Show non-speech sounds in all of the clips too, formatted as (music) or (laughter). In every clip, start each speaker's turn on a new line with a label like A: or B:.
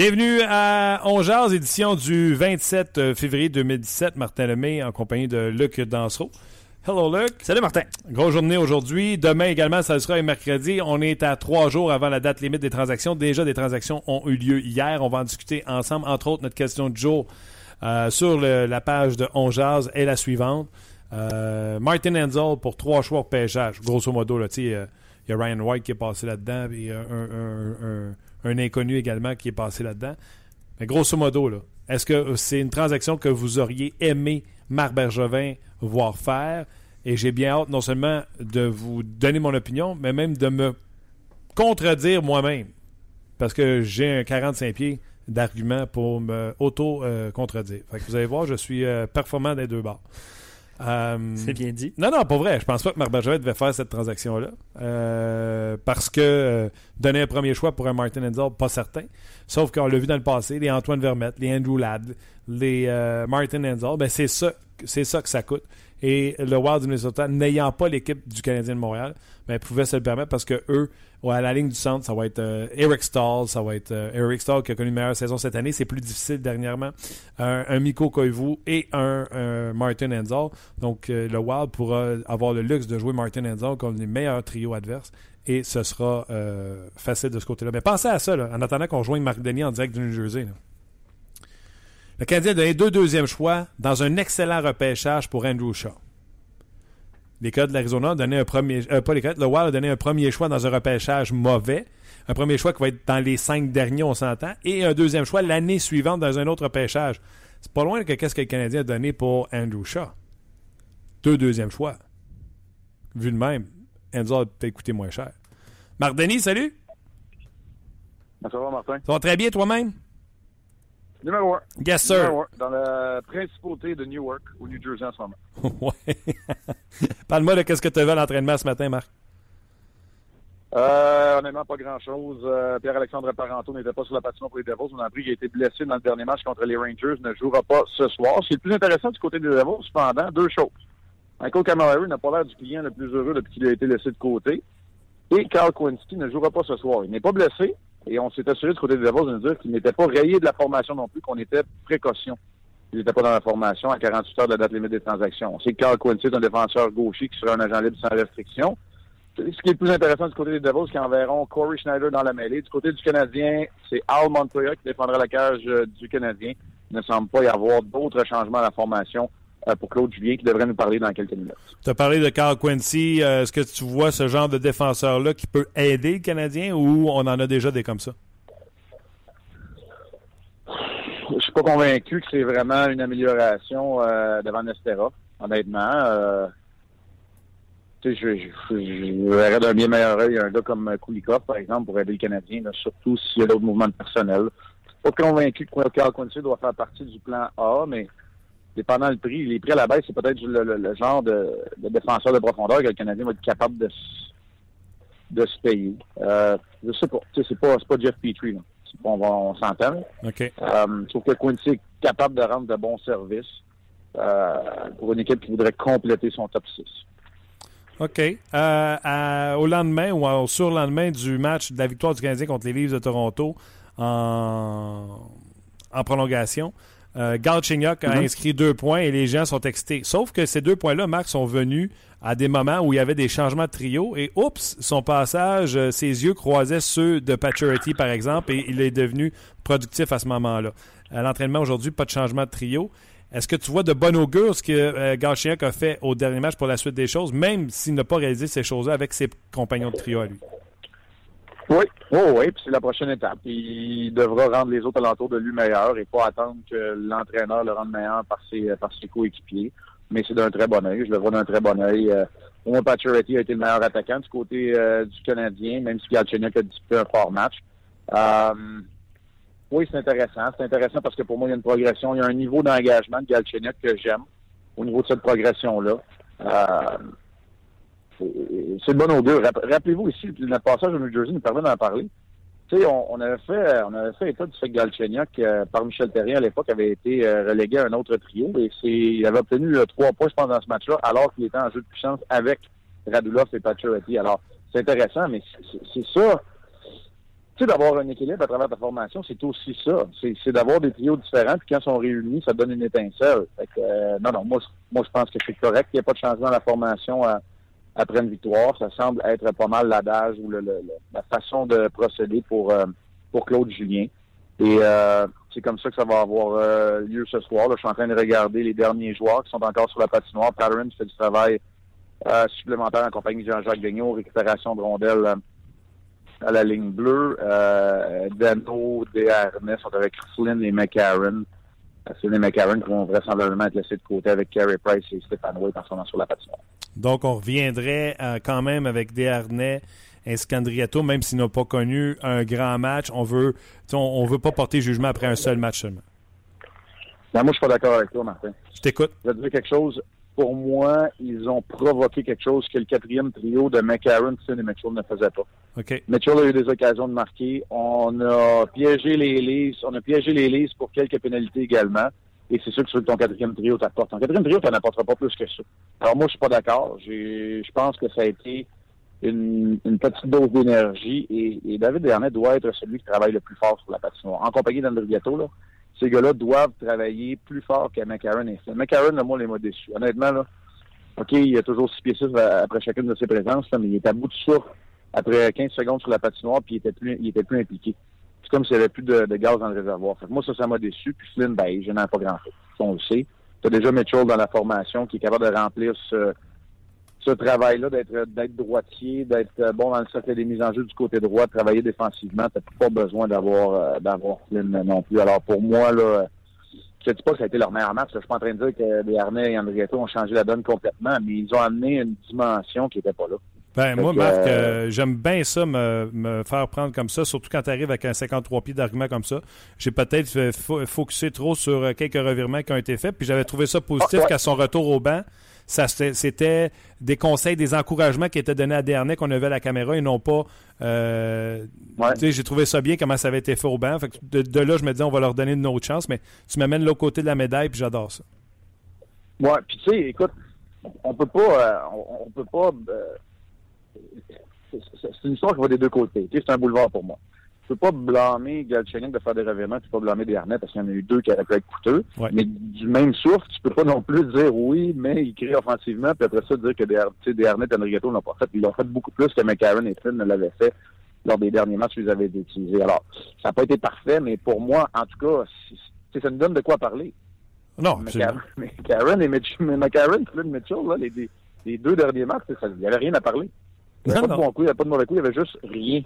A: Bienvenue à On édition du 27 euh, février 2017. Martin Lemay en compagnie de Luc Dansereau. Hello Luc.
B: Salut Martin.
A: Grosse journée aujourd'hui. Demain également, ça sera un mercredi. On est à trois jours avant la date limite des transactions. Déjà, des transactions ont eu lieu hier. On va en discuter ensemble. Entre autres, notre question de jour euh, sur la page de On est la suivante. Euh, Martin Enzel pour trois choix au pêchage. Grosso modo, il y a Ryan White qui est passé là-dedans. et un un inconnu également qui est passé là-dedans. Mais grosso modo, est-ce que c'est une transaction que vous auriez aimé Marc Bergevin voir faire? Et j'ai bien hâte non seulement de vous donner mon opinion, mais même de me contredire moi-même. Parce que j'ai un 45 pieds d'arguments pour me auto-contredire. vous allez voir, je suis euh, performant des deux bords.
B: Euh, c'est bien dit.
A: Non, non, pas vrai. Je pense pas que Marc Bergevin devait faire cette transaction-là. Euh, parce que euh, donner un premier choix pour un Martin Enzel, pas certain. Sauf qu'on l'a vu dans le passé, les Antoine Vermette, les Andrew Ladd, les Martin Enzel, ben c'est ça, c'est ça que ça coûte. Et le Wild du Minnesota, n'ayant pas l'équipe du Canadien de Montréal, ben, pouvait se le permettre parce que eux, à la ligne du centre, ça va être euh, Eric Stahl, ça va être euh, Eric Stahl qui a connu une meilleure saison cette année. C'est plus difficile dernièrement. Un, un Miko Koivu et un, Martin Enzel. Donc, euh, le Wild pourra avoir le luxe de jouer Martin Enzel comme les meilleurs trios adverses. Et ce sera facile de ce côté-là. Mais pensez à ça, en attendant qu'on joigne Marc Denis en direct du New Jersey. Le Canadien a donné deux deuxièmes choix dans un excellent repêchage pour Andrew Shaw. Les Codes de l'Arizona ont donné un premier. Euh, pas les Codes, le Wild a donné un premier choix dans un repêchage mauvais. Un premier choix qui va être dans les cinq derniers, on s'entend. Et un deuxième choix l'année suivante dans un autre repêchage. C'est pas loin que qu'est-ce que le Canadien a donné pour Andrew Shaw. Deux deuxièmes choix. Vu de même, Enzo a peut-être coûté moins cher. Marc Denis, salut!
C: Ça va, Martin?
A: Ça va très bien toi-même?
C: Numéro 1.
A: Yes, sir.
C: Numéro un, dans la principauté de Newark, au New Jersey en ce moment. (laughs)
A: ouais. Parle-moi de qu'est-ce que tu vu à l'entraînement ce matin, Marc?
C: Euh, honnêtement, pas grand-chose. Euh, Pierre-Alexandre Parenteau n'était pas sur la patinoire pour les Devils. On a appris qu'il a été blessé dans le dernier match contre les Rangers. ne jouera pas ce soir. Ce qui est le plus intéressant du côté des Devils, cependant, deux choses. Michael Camilleri n'a pas l'air du client le plus heureux depuis qu'il a été laissé de côté. Et Carl Quincy ne jouera pas ce soir. Il n'est pas blessé, et on s'est assuré du côté des Devils de nous dire qu'il n'était pas rayé de la formation non plus, qu'on était précaution. Il n'était pas dans la formation à 48 heures de la date limite des transactions. On sait que Carl Quincy est un défenseur gaucher qui sera un agent libre sans restriction. Ce qui est le plus intéressant du côté des Devils, c'est qu'enverront Corey Schneider dans la mêlée. Du côté du Canadien, c'est Al Montoya qui défendra la cage euh, du Canadien. Il ne semble pas y avoir d'autres changements à la formation pour Claude Julien qui devrait nous parler dans quelques minutes.
A: Tu as parlé de Carl Quincy. Euh, est-ce que tu vois ce genre de défenseur-là qui peut aider le Canadien ou on en a déjà des comme ça?
C: Je suis pas convaincu que c'est vraiment une amélioration euh, devant Nestera, honnêtement. je, je, verrais d'un bien meilleur œil un gars comme Kulikov, par exemple, pour aider le Canadien, surtout s'il y a d'autres mouvements de personnel. Je suis pas convaincu que Carl Quincy doit faire partie du plan A, mais dépendant le prix, les prix à la baisse, c'est peut-être le, genre de, défenseur de profondeur que le Canadien va être capable de, de se payer. Euh, je sais pas. C'est pas, pas Jeff Petrie. Là. On, on s'entend. Euh, je trouve que Quincy est capable de rendre de bons services euh, pour une équipe qui voudrait compléter son top 6.
A: OK. Euh, au lendemain ou au surlendemain du match de la victoire du Canadien contre les Leafs de Toronto en, en prolongation, euh, a mhm. inscrit deux points et les gens sont excités. Sauf que ces deux points-là, Marc, sont venus à des moments où il y avait des changements de trio et oups, son passage, euh, ses yeux croisaient ceux de Paturity, par exemple, et il est devenu productif à ce moment-là. À l'entraînement aujourd'hui, pas de changement de trio. Est-ce que tu vois de bon augure ce que euh, a fait au dernier match pour la suite des choses, même s'il n'a pas réalisé ces choses-là avec ses compagnons de trio à lui?
C: Oui, oh, oui, puis c'est la prochaine étape. Il devra rendre les autres alentours de lui meilleurs et pas attendre que l'entraîneur le rende meilleur par ses, par ses coéquipiers. mais c'est d'un très bon œil. Je le vois d'un très bon œil. Euh, Omar Pacioretty a été le meilleur attaquant du côté euh, du Canadien, même si Galchenyuk a disputé un fort match. Euh, oui, c'est intéressant. C'est intéressant parce que pour moi, il y a une progression. Il y a un niveau d'engagement de Galchenyuk que j'aime au niveau de cette progression-là. Euh, c'est bon au deux. Rappelez-vous ici, notre passage au New Jersey nous permet d'en parler. Tu sais, on, avait fait on avait fait état du fait que Galchenyuk, euh, par Michel Terrien à l'époque, avait été euh, relégué à un autre trio et il avait obtenu euh, trois points, je pense, dans ce match-là, alors qu'il était en jeu de puissance avec Radulov et Pacioretty. Alors, c'est intéressant, mais c'est ça. Tu sais, d'avoir un équilibre à travers ta formation, c'est aussi ça. C'est d'avoir des trios différents, puis quand ils sont réunis, ça donne une étincelle. Non, non, moi, moi je pense que c'est correct. Il n'y a pas de changement dans la formation après une victoire. Ça semble être pas mal l'adage ou la façon de procéder pour, euh, pour Claude Julien. Et euh, c'est comme ça que ça va avoir euh, lieu ce soir. Je suis en train de regarder les derniers joueurs qui sont encore sur la patinoire. Patterson fait du travail supplémentaire en compagnie de Jean-Jacques Vigneault, récupération de rondelles à la ligne bleue. Dano, Desharnais sont avec Flynn et McCarron. Et McCarron qui vont vraisemblablement être laissés de côté avec Carey Price et Stéphane Wade en ce moment sur la patinoire.
A: Donc, on reviendrait euh, quand même avec Desharnais et Scandriato, même s'ils n'ont pas connu un grand match. On veut, on, veut pas porter jugement après un seul match seulement.
C: Ben, moi, je suis pas d'accord avec toi, Martin.
A: Je t'écoute.
C: Je vais te dire quelque chose. Pour moi, ils ont provoqué quelque chose que le quatrième trio de McCarron, et Mitchell ne faisait pas.
A: OK.
C: Mitchell a eu des occasions de marquer. On a piégé les Leafs. On a piégé les Leafs pour quelques pénalités également. Et c'est sûr que sur ton quatrième trio t'apporte. Ton quatrième trio, tu n'apportera pas plus que ça. Alors moi, je suis pas d'accord. Je pense que ça a été une, petite dose d'énergie et, David Dernay doit être celui qui travaille le plus fort sur la patinoire. En compagnie d'André Gâteau, là, ces gars-là doivent travailler plus fort que McCarron. McCarron, là, moi, les m'a déçu. Honnêtement, là, OK, il a toujours six pieds six après chacune de ses présences, mais il est à bout de souffle après 15 secondes sur la patinoire, puis il était plus, il était plus impliqué c'est comme s'il n'y avait plus de, gaz dans le réservoir. moi, ça, ça m'a déçu. Puis Flynn, ben, je n'en ai pas grand-chose. On le sait. Tu as déjà Mitchell dans la formation qui est capable de remplir ce, ce travail-là, d'être d'être droitier, d'être euh, bon dans le cercle des mises en jeu du côté droit, de travailler défensivement. Tu n'as pas besoin d'avoir euh, d'avoir Flynn non plus. Alors pour moi, là, je ne dis pas que ça a été leur meilleur match. Je suis pas en train de dire que les Harnais et Andrietto ont changé la donne complètement, mais ils ont amené une dimension qui n'était pas là.
A: Ben, moi, Marc, euh, euh, j'aime bien ça, me, faire prendre comme ça, surtout quand tu arrives avec un 53 pieds d'argument comme ça. J'ai peut-être focusé trop sur quelques revirements qui ont été faits, puis j'avais trouvé ça positif ah, qu'à son retour au banc, ça c'était des conseils, des encouragements qui étaient donnés à Dernay qu'on avait à la caméra et non pas. J'ai trouvé ça bien comment ça avait été fait au banc. de, là, je me disais, on va leur donner une autre chance, mais tu m'amènes l'autre côté de la médaille, puis j'adore ça.
C: Ouais, puis tu sais, écoute, on peut pas, on, peut pas c'est une histoire qui va des deux côtés. c'est un boulevard pour moi. Tu peux pas blâmer Galchenyuk de faire des revirements, tu peux pas blâmer Desharnais parce qu'il y en a eu deux qui auraient pu être coûteux. Mais du même souffle, tu peux pas non plus dire oui, mais il crée offensivement, puis après ça dire que Desharnais et Enriqueto l'ont pas fait. Ils l'ont fait beaucoup plus que McCarron et Flynn ne l'avaient fait lors des derniers matchs qu'ils avaient utilisés. Alors, ça n'a pas été parfait, mais pour moi, en tout cas, ça nous donne de quoi parler.
A: Non,
C: McCarron (laughs) et Mitchell, McCarron, Flynn Mitchell, là, les, les, deux derniers matchs, il n'y avait rien à parler. Il n'y a pas de bon coup, il n'y a pas de mauvais coup, il y avait juste rien.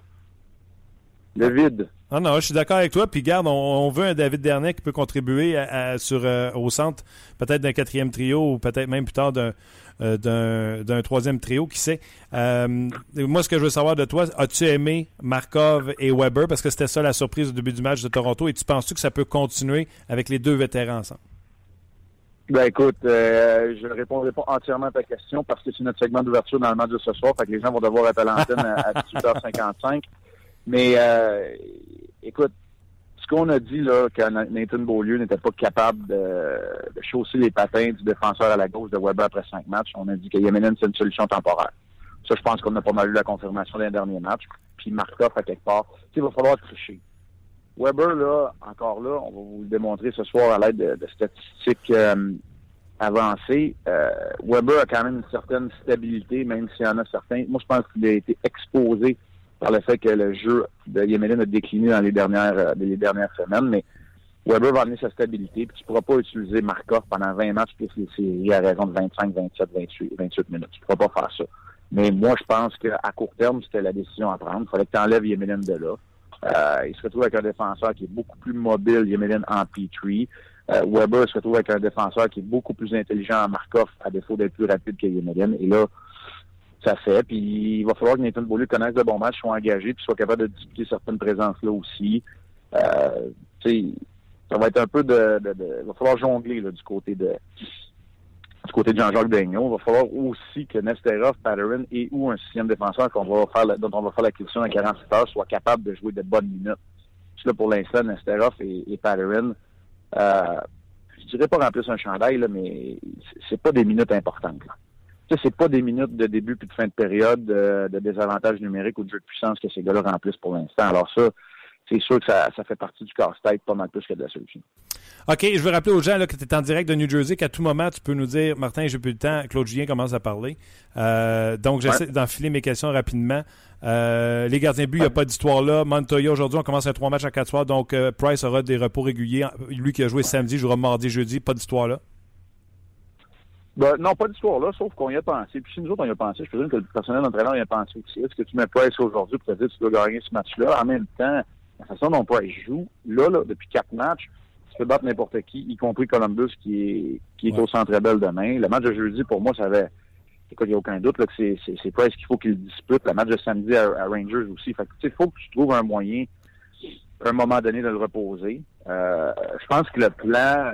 C: Le vide.
A: Ah non, je suis d'accord avec toi. Puis garde, on, veut un David Dernay qui peut contribuer sur, euh, au centre, peut-être d'un quatrième trio ou peut-être même plus tard d'un, euh, troisième trio, qui sait. Euh, moi, ce que je veux savoir de toi, as-tu aimé Markov et Weber? Parce que c'était ça la surprise au début du match de Toronto. Et tu penses-tu que ça peut continuer avec les deux vétérans ensemble?
C: Ben écoute, euh, je ne répondrai pas entièrement à ta question parce que c'est notre segment d'ouverture dans le match de ce soir, fait que les gens vont devoir être à l'antenne à, 18h55. Mais euh, écoute, ce qu'on a dit là, que Nathan Beaulieu n'était pas capable de, chausser les patins du défenseur à la gauche de Weber après cinq matchs, on a dit que Yemenin, c'est une solution temporaire. Ça, je pense qu'on a pas mal eu la confirmation d'un dernier match. Puis Markov, à quelque part, il va falloir tricher. Weber, là, encore là, on va vous le démontrer ce soir à l'aide de, statistiques euh, avancées. Euh, Weber a quand même une certaine stabilité, même s'il y en a certains. Moi, je pense qu'il a été exposé par le fait que le jeu de Yemelin a décliné dans les dernières, euh, les dernières semaines, mais Weber va amener sa stabilité, puis tu ne pourras pas utiliser Markov pendant 20 matchs plus les séries à raison de 25, 27, 28, 28 minutes. Tu ne pourras pas faire ça. Mais moi, je pense qu'à court terme, c'était la décision à prendre. Il fallait que tu enlèves Yemelin de là. Euh, il se retrouve avec un défenseur qui est beaucoup plus mobile, Yemelin en P3. Weber se retrouve avec un défenseur qui est beaucoup plus intelligent en Markov, à défaut d'être plus rapide que Yemelian. Et là, ça fait. Puis il va falloir que Nathan Beaulieu connaisse de bons matchs, soit engagé, puis soit capable de disputer certaines présences-là aussi. Euh, ça va être un peu de, Il va falloir jongler là, du côté de du côté de Jean-Jacques Daigneault. Il va falloir aussi que Nesterov, Patterson et ou un sixième défenseur va faire, dont on va faire l'acquisition dans 48 heures soit capable de jouer de bonnes minutes. Là, pour l'instant, Nesterov et, et Patterson, euh, je dirais pas remplir un chandail, là, mais c'est pas des minutes importantes. Là sais, c'est pas des minutes de début puis de fin de période de, désavantage numérique ou de jeu de puissance que ces gars-là remplissent pour l'instant. Alors ça, c'est sûr que ça, fait partie du casse-tête pas mal plus que de la solution.
A: OK, je veux rappeler aux gens là, que tu es en direct de New Jersey, qu'à tout moment, tu peux nous dire, Martin, j'ai plus le temps, Claude Julien commence à parler. Euh, donc, j'essaie d'enfiler mes questions rapidement. Euh, les gardiens but, il n'y a pas d'histoire là. Montoya, aujourd'hui, on commence à trois matchs à quatre soirs, donc euh, Price aura des repos réguliers. Lui qui a joué samedi, jouera mardi, jeudi, pas d'histoire là.
C: Ben, non, pas d'histoire là, sauf qu'on y a pensé. Puis si nous autres, on y a pensé, je présume que le personnel d'entraîneur y a pensé aussi. Est-ce que tu mets Price aujourd'hui pour te dire que tu dois gagner ce match-là? En même temps, la façon dont Price joue, là, là depuis quatre matchs, tu peux battre n'importe qui, y compris Columbus qui est, qui est au Centre Bell demain. Le match de jeudi, pour moi, ça avait, écoute, il n'y a aucun doute là, que c'est, c'est, Price qu'il faut qu'il dispute. Le match de samedi à, Rangers aussi. Fait que, il faut que tu trouves un moyen, à un moment donné, de le reposer. Euh, je pense que le plan,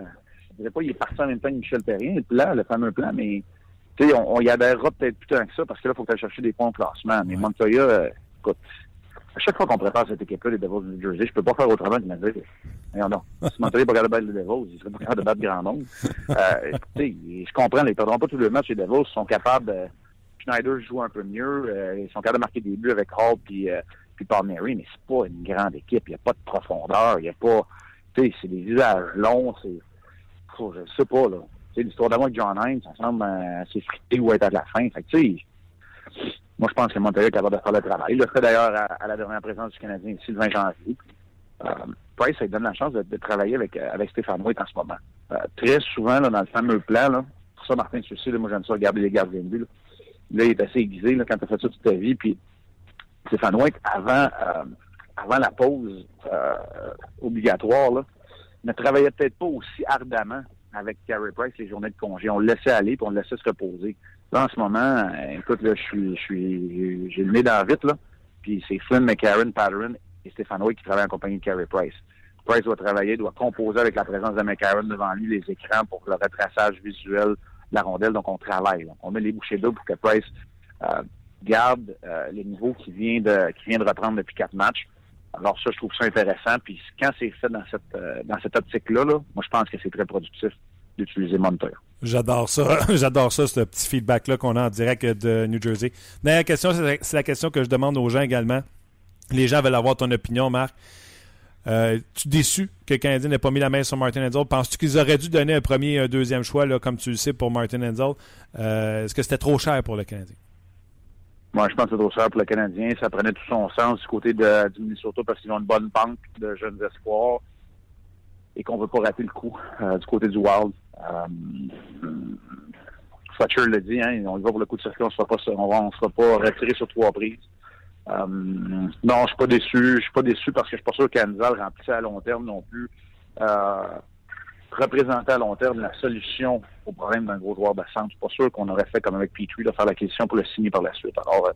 C: dirais pas qu'il est parti en même temps que Michel Perrin, le plan, le fameux plan, mais on, on y adhérera peut-être plus tant que ça parce que là, il faut que tu chercher des points au classement. Mais Montoya, euh, écoute, à chaque fois qu'on prépare cette équipe-là, les Devils du New Jersey, je peux pas faire autrement que de me dire, non, non, (laughs) si Montoya n'est pas capable de battre les Devils, il serait pas capable de battre grand monde. Euh, je comprends, ils ne perdront pas tous les matchs, les Devils sont capables de... Schneider joue un peu mieux, euh, ils sont capables de marquer des buts avec Hall puis, euh, puis Palmieri, mais c'est pas une grande équipe, il n'y a pas de profondeur, il n'y a pas... Tu sais, c'est des visages longs, c'est je sais pas, là. l'histoire d'amour avec John Hines, ça semble assez euh, frité ou être à la fin. Fait sais, moi, je pense que Montréal est capable de faire le travail. Il le fait d'ailleurs à, la dernière présence du Canadien ici, le 20 janvier. Euh, ça lui donne la chance de, travailler avec, euh, avec Stéphane White en ce moment. Euh, très souvent, là, dans le fameux plan, là, pour ça, Martin, là, moi, j'aime ça regarder les gardiens de là, il est assez aiguisé là, quand tu as fait ça toute ta vie. Puis, Stéphane White, avant, avant la pause obligatoire, là, ne travaillait peut-être pas aussi ardemment avec Carey Price les journées de congé. On le laissait aller puis on le laissait se reposer. Là, en ce moment, euh, écoute, là, je suis, je suis, j'ai le nez dans vite, là. Puis c'est Flynn, McCarron, Patterson et Stéphane qui travaillent en compagnie de Carey Price. Price doit travailler, doit composer avec la présence de McCarron devant lui les écrans pour le retraçage visuel de la rondelle. Donc, on travaille. On met les bouchées d'eau pour que Price euh, garde euh, les niveaux qu'il vient de qui vient de reprendre depuis quatre matchs. Alors ça, je trouve ça intéressant. Puis quand c'est fait dans cette euh, dans cette optique-là, là, moi je pense que c'est très productif d'utiliser Monitor.
A: J'adore ça. (laughs) J'adore ça, ce petit feedback-là qu'on a en direct de New Jersey. Dernière question, c'est la question que je demande aux gens également. Les gens veulent avoir ton opinion, Marc. Euh, tu déçu que le Canadien n'ait pas mis la main sur Martin Enzel? Penses-tu qu'ils auraient dû donner un premier et un deuxième choix, comme tu le sais, pour Martin Enzel? Euh, est-ce que c'était trop cher pour le Canadien?
C: Moi, je pense que c'est trop cher pour le Canadien. Ça prenait tout son sens du côté du Minnesota parce qu'ils ont une bonne banque de jeunes espoirs et qu'on ne veut pas rater le coup euh, du côté du Wild. Euh, Fletcher l'a dit, hein, on va pour le coup de circuit, on ne sera pas, on, sera pas retiré sur trois prises. Euh, non, je suis pas déçu. Je suis pas déçu parce que je suis pas sûr qu'Anzal remplissait à long terme non plus. Représenter à long terme la solution au problème d'un gros joueur de centre. Je suis pas sûr qu'on aurait fait comme avec Petrie de faire la question pour le signer par la suite. Alors, euh,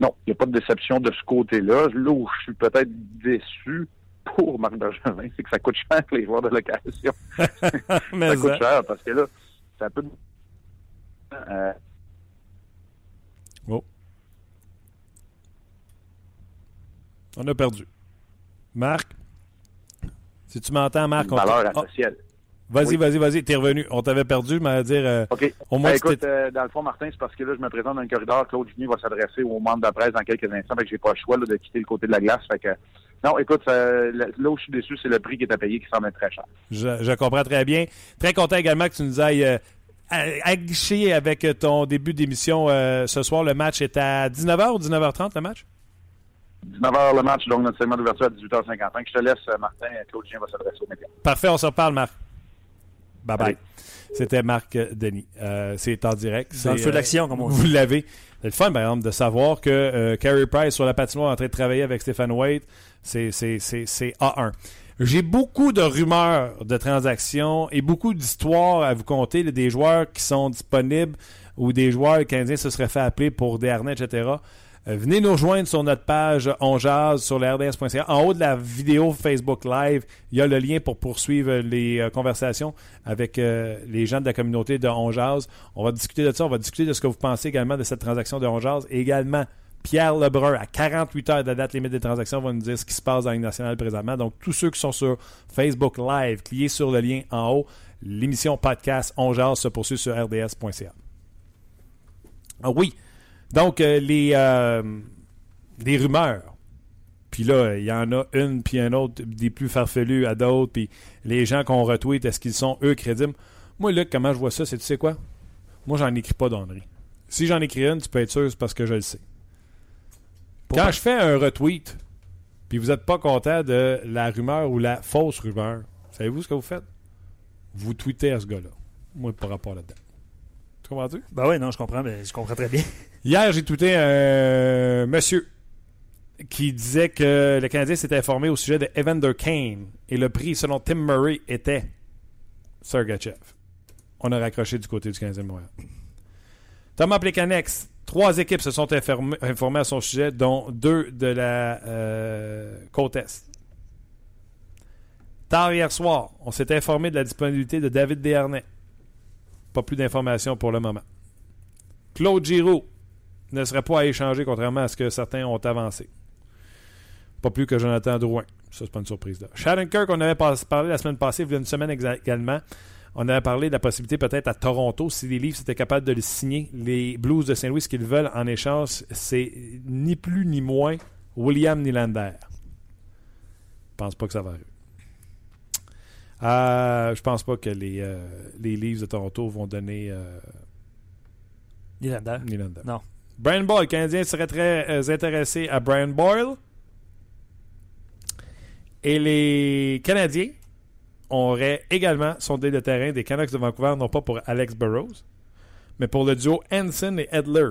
C: non, il n'y a pas de déception de ce côté-là. Là où je suis peut-être déçu pour Marc Bergevin, c'est que ça coûte cher les joueurs de location. (laughs) ça coûte cher parce que là, ça peut... Euh...
A: Oh. On a perdu. Marc? Si tu m'entends, Marc,
C: on... Valeur oh.
A: Vas-y, vas-y, vas-y, t'es revenu. On t'avait perdu, mais à dire. Euh,
C: OK. Au moins, ben, écoute, euh, dans le fond, Martin, c'est parce que là, je me présente dans le corridor. Claude Junier va s'adresser au membre de la presse dans quelques instants. Fait que j'ai pas le choix là, de quitter le côté de la glace. Fait que. Non, écoute, là où je suis déçu, c'est le prix qui est à payer qui semble être très cher.
A: Je, je, comprends très bien. Très content également que tu nous ailles euh, avec ton début d'émission ce soir. Le match est à 19h ou 19h30, le match?
C: 19h le match, donc notre segment d'ouverture à 18h55. Je te laisse, Martin. Claude Julien va s'adresser aux médias.
A: Parfait, on se reparle, Marc. Bye bye. C'était Marc Denis. Euh, c'est en direct.
B: C'est le feu d'action, comme on
A: dit. Vous l'avez. C'est le fun, par exemple, de savoir que euh, Carey Price sur la patinoire est en train de travailler avec Stephen Waite. C'est A1. J'ai beaucoup de rumeurs de transactions et beaucoup d'histoires à vous conter, des joueurs qui sont disponibles ou des joueurs canadiens se seraient fait appeler pour des harnais, etc. Euh, venez nous rejoindre sur notre page On sur le RDS.ca. En haut de la vidéo Facebook Live, il y a le lien pour poursuivre les euh, conversations avec euh, les gens de la communauté de On On va discuter de ça. On va discuter de ce que vous pensez également de cette transaction de On Et également, Pierre Lebrun, à 48 heures de date limite des transactions, va nous dire ce qui se passe dans la nationale présentement. Donc, tous ceux qui sont sur Facebook Live, cliquez sur le lien en haut. L'émission podcast On se poursuit sur rds.ca. Ah oui, donc, euh, les, euh, rumeurs. Puis là, il y en a une, puis un autre, des plus farfelus à d'autres, puis les gens qu'on retweet, est-ce qu'ils sont, eux, crédibles? Moi, Luc, comment je vois ça, c'est tu sais quoi? Moi, j'en écris pas d'onnerie. Si j'en écris une, tu peux être sûr, c'est parce que je le sais. Quand je fais un retweet, puis vous n'êtes pas content de la rumeur ou la fausse rumeur, savez-vous ce que vous faites? Vous tweetez à ce gars-là. Moi, par rapport là-dedans. Tu comprends-tu?
B: Ben oui, non, je comprends, mais je comprends très bien. (laughs)
A: Hier, j'ai tweeté un monsieur qui disait que le Canadien s'était informé au sujet de Evander Kane et le prix, selon Tim Murray, était Sergachev. On a raccroché du côté du Canadien de Montréal. Thomas Plekanex, trois équipes se sont informées à son sujet, dont deux de la euh, côte Est. Tard hier soir, on s'est informé de la disponibilité de David Desharnais. Pas plus d'informations pour le moment. Claude Giroux ne serait pas à échanger, contrairement à ce que certains ont avancé. Pas plus que Jonathan Drouin. Ça, c'est pas une surprise. Là. Shannon Kirk, on avait parlé la semaine passée, il y a une semaine également. On avait parlé de la possibilité peut-être à Toronto, si les Leafs étaient capables de le signer, les Blues de Saint-Louis, ce qu'ils veulent en échange, c'est ni plus ni moins William Nylander. Je pense pas que ça va arriver. Euh, je pense pas que les, euh, les Leafs de Toronto vont donner. Euh,
B: Nylander.
A: Non. Brian Boyle, le Canadien serait très euh, intéressé à Brian Boyle. Et les Canadiens auraient également sondé le terrain des Canucks de Vancouver, non pas pour Alex Burrows, mais pour le duo Hansen et Edler,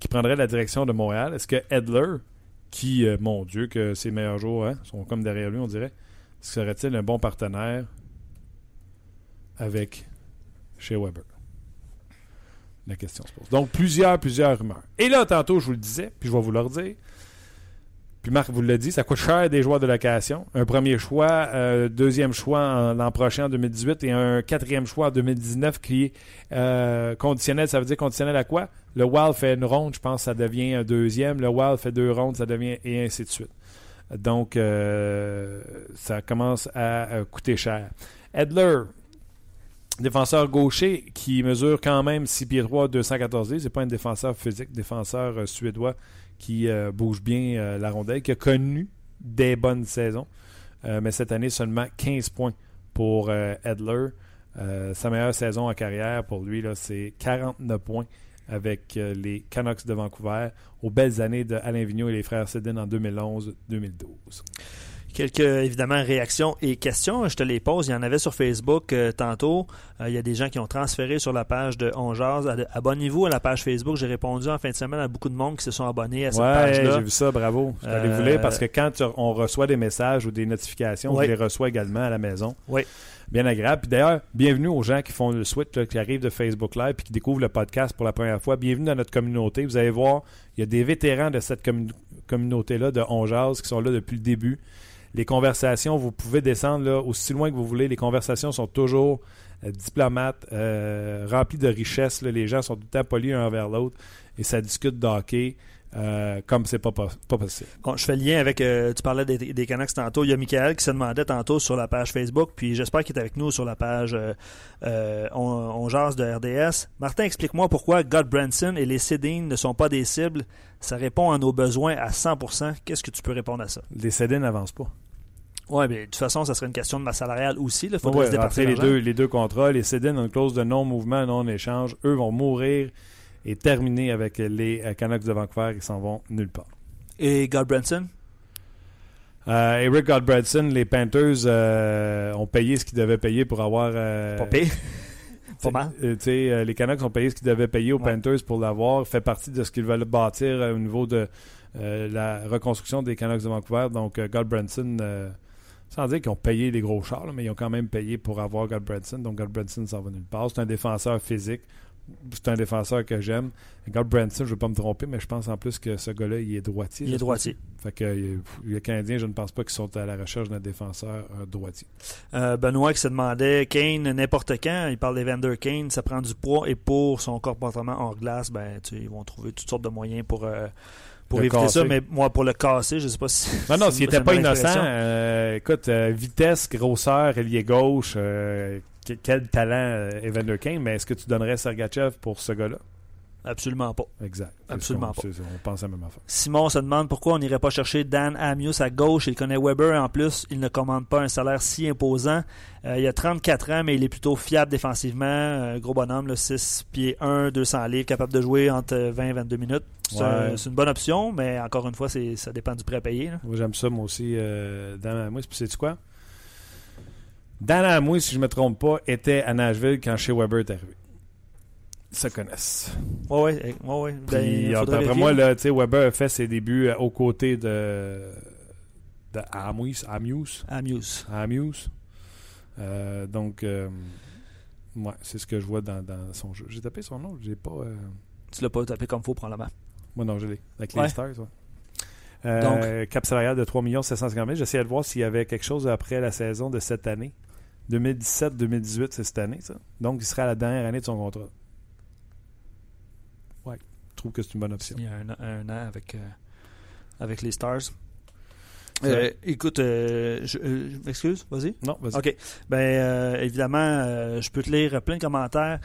A: qui prendrait la direction de Montréal. Est-ce que Edler, qui, mon Dieu, que ses meilleurs jours hein, sont comme derrière lui, on dirait, Serait-il un bon partenaire avec chez Weber? La question se pose. Donc, plusieurs, plusieurs rumeurs. Et là, tantôt, je vous le disais, puis je vais vous le redire. Puis Marc vous l'a dit, ça coûte cher des joueurs de location. Un premier choix, euh, deuxième choix l'an prochain en 2018 et un quatrième choix en 2019 qui est euh, conditionnel. Ça veut dire conditionnel à quoi? Le Wild fait une ronde, je pense ça devient un deuxième. Le Wild fait deux rondes, ça devient et ainsi de suite. Donc, euh, ça commence à coûter cher. Edler, défenseur gaucher qui mesure quand même 6 pieds 3, 214 livres. C'est pas un défenseur physique, défenseur euh, suédois qui euh, bouge bien la rondelle, qui a connu des bonnes saisons. mais cette année, seulement 15 points pour Edler. sa meilleure saison en carrière pour lui, c'est 49 points avec euh, les Canucks de Vancouver aux belles années de Alain Vigneault et les frères Sedin en 2011-2012.
B: Quelques, évidemment, réactions et questions. Je te les pose. Il y en avait sur Facebook euh, tantôt. Euh, il y a des gens qui ont transféré sur la page de Ongeaz. Abonnez-vous à la page Facebook. J'ai répondu en fin de semaine à beaucoup de monde qui se sont abonnés à cette page-là.
A: j'ai vu ça. Bravo. Je euh... parce que quand on reçoit des messages ou des notifications, on les reçoit également à la maison.
B: Oui
A: bien agréable. Puis d'ailleurs, bienvenue aux gens qui font le switch, qui arrivent de Facebook Live et qui découvrent le podcast pour la première fois. Bienvenue dans notre communauté. Vous allez voir, il y a des vétérans de cette communauté-là, de Ongeaz, qui sont là depuis le début. Les conversations, vous pouvez descendre là, aussi loin que vous voulez. Les conversations sont toujours euh, diplomates, euh, remplies de richesse. Les gens sont tout le temps polis un envers l'autre et ça discute d'hockey. Euh, comme c'est pas, pas, possible.
B: Bon, je fais le lien avec, euh, tu parlais des, des Canucks tantôt, il y a Michael qui se demandait tantôt sur la page Facebook, puis j'espère qu'il est avec nous sur la page euh, on, jase de RDS. Martin, explique-moi pourquoi God Branson et les Cédines ne sont pas des cibles. Ça répond à nos besoins à 100%. Qu'est-ce que tu peux répondre à ça?
A: Les Cédines n'avancent pas.
B: Oui, mais de toute façon, ça serait une question de masse salariale aussi. Il
A: faudrait se départir les deux, les deux contrats. Les Cédines ont une clause de non-mouvement, non-échange. Eux vont mourir est terminé avec les euh, Canucks de Vancouver. Ils s'en vont nulle part.
B: Et Godbranson?
A: Euh, Eric Godbranson, les Panthers euh, ont payé ce qu'ils devaient payer pour avoir. Euh,
B: Pas payé? (laughs) Pas mal.
A: les Canucks ont payé ce qu'ils devaient payer aux Panthers pour l'avoir. fait partie de ce qu'ils veulent bâtir au niveau de la reconstruction des Canucks de Vancouver. Donc, Godbranson sans dire qu'ils ont payé les gros chars, là, mais ils ont quand même payé pour avoir Godbranson. Donc, Godbranson s'en va nulle part. C'est un défenseur physique. C'est un défenseur que j'aime. Godbranson, je ne veux pas me tromper, mais je pense en plus que ce gars-là, il est droitier.
B: Il est droitier.
A: Fait que euh, les Canadiens, je ne pense pas qu'ils sont à la recherche d'un défenseur euh, droitier.
B: Euh, Benoît qui se demandait Kane n'importe quand, il parle d'Evander Kane, ça prend du poids et pour son comportement hors glace, ben tu ils vont trouver toutes sortes de moyens pour euh, pour éviter
A: casser.
B: ça, mais moi pour le casser, je sais pas si
A: Non, non,
B: si (laughs)
A: s'il n'était pas innocent, euh, écoute, vitesse, grosseur, ailier gauche, quel talent euh, Evander Kane, mais est-ce que tu donnerais Sergachev pour ce gars-là?
B: Absolument pas.
A: Exact.
B: Absolument
A: qu'on- c'est- On pense à la même affaire.
B: Simon se demande pourquoi on n'irait pas chercher Dan Amius à gauche. Il connaît Weber en plus. Il ne commande pas un salaire si imposant. Euh, il a 34 ans, mais il est plutôt fiable défensivement. Euh, gros bonhomme, là, 6 pieds 1, 200 livres, capable de jouer entre 20 et 22 minutes. C'est
A: Ouais.
B: un- c'est une bonne option, mais encore une fois, ça dépend du prix à payer.
A: Moi, j'aime ça, moi aussi, euh, Dan Amouis. Puis, sais-tu quoi? Dan Amouis, si je ne me trompe pas, était à Nashville quand chez Weber est arrivé. Ils se connaissent.
B: Ouais, ouais, ouais, ouais. Ben,
A: euh, après moi, là, Weber a fait ses débuts euh, aux côtés de, de. Amius. Amuse. Euh, donc, euh, ouais, c'est ce que je vois dans, dans son jeu. J'ai tapé son nom, j'ai pas.
B: Tu l'as pas tapé comme faut, probablement.
A: Moi, non, je l'ai. Avec
B: Ouais.
A: les Stars, ouais. Euh, cap salarial de 3 750 000. J'essayais de voir s'il y avait quelque chose après la saison de cette année. 2017-2018, c'est cette année, ça. Donc, il serait à la dernière année de son contrat. Ouais, je trouve que c'est une bonne option.
B: Il y a un, an- un an avec, euh, avec les Stars. Euh, écoute, euh, je, je m'excuse, vas-y.
A: Non, vas-y.
B: OK. Ben, évidemment, je peux te lire plein de commentaires.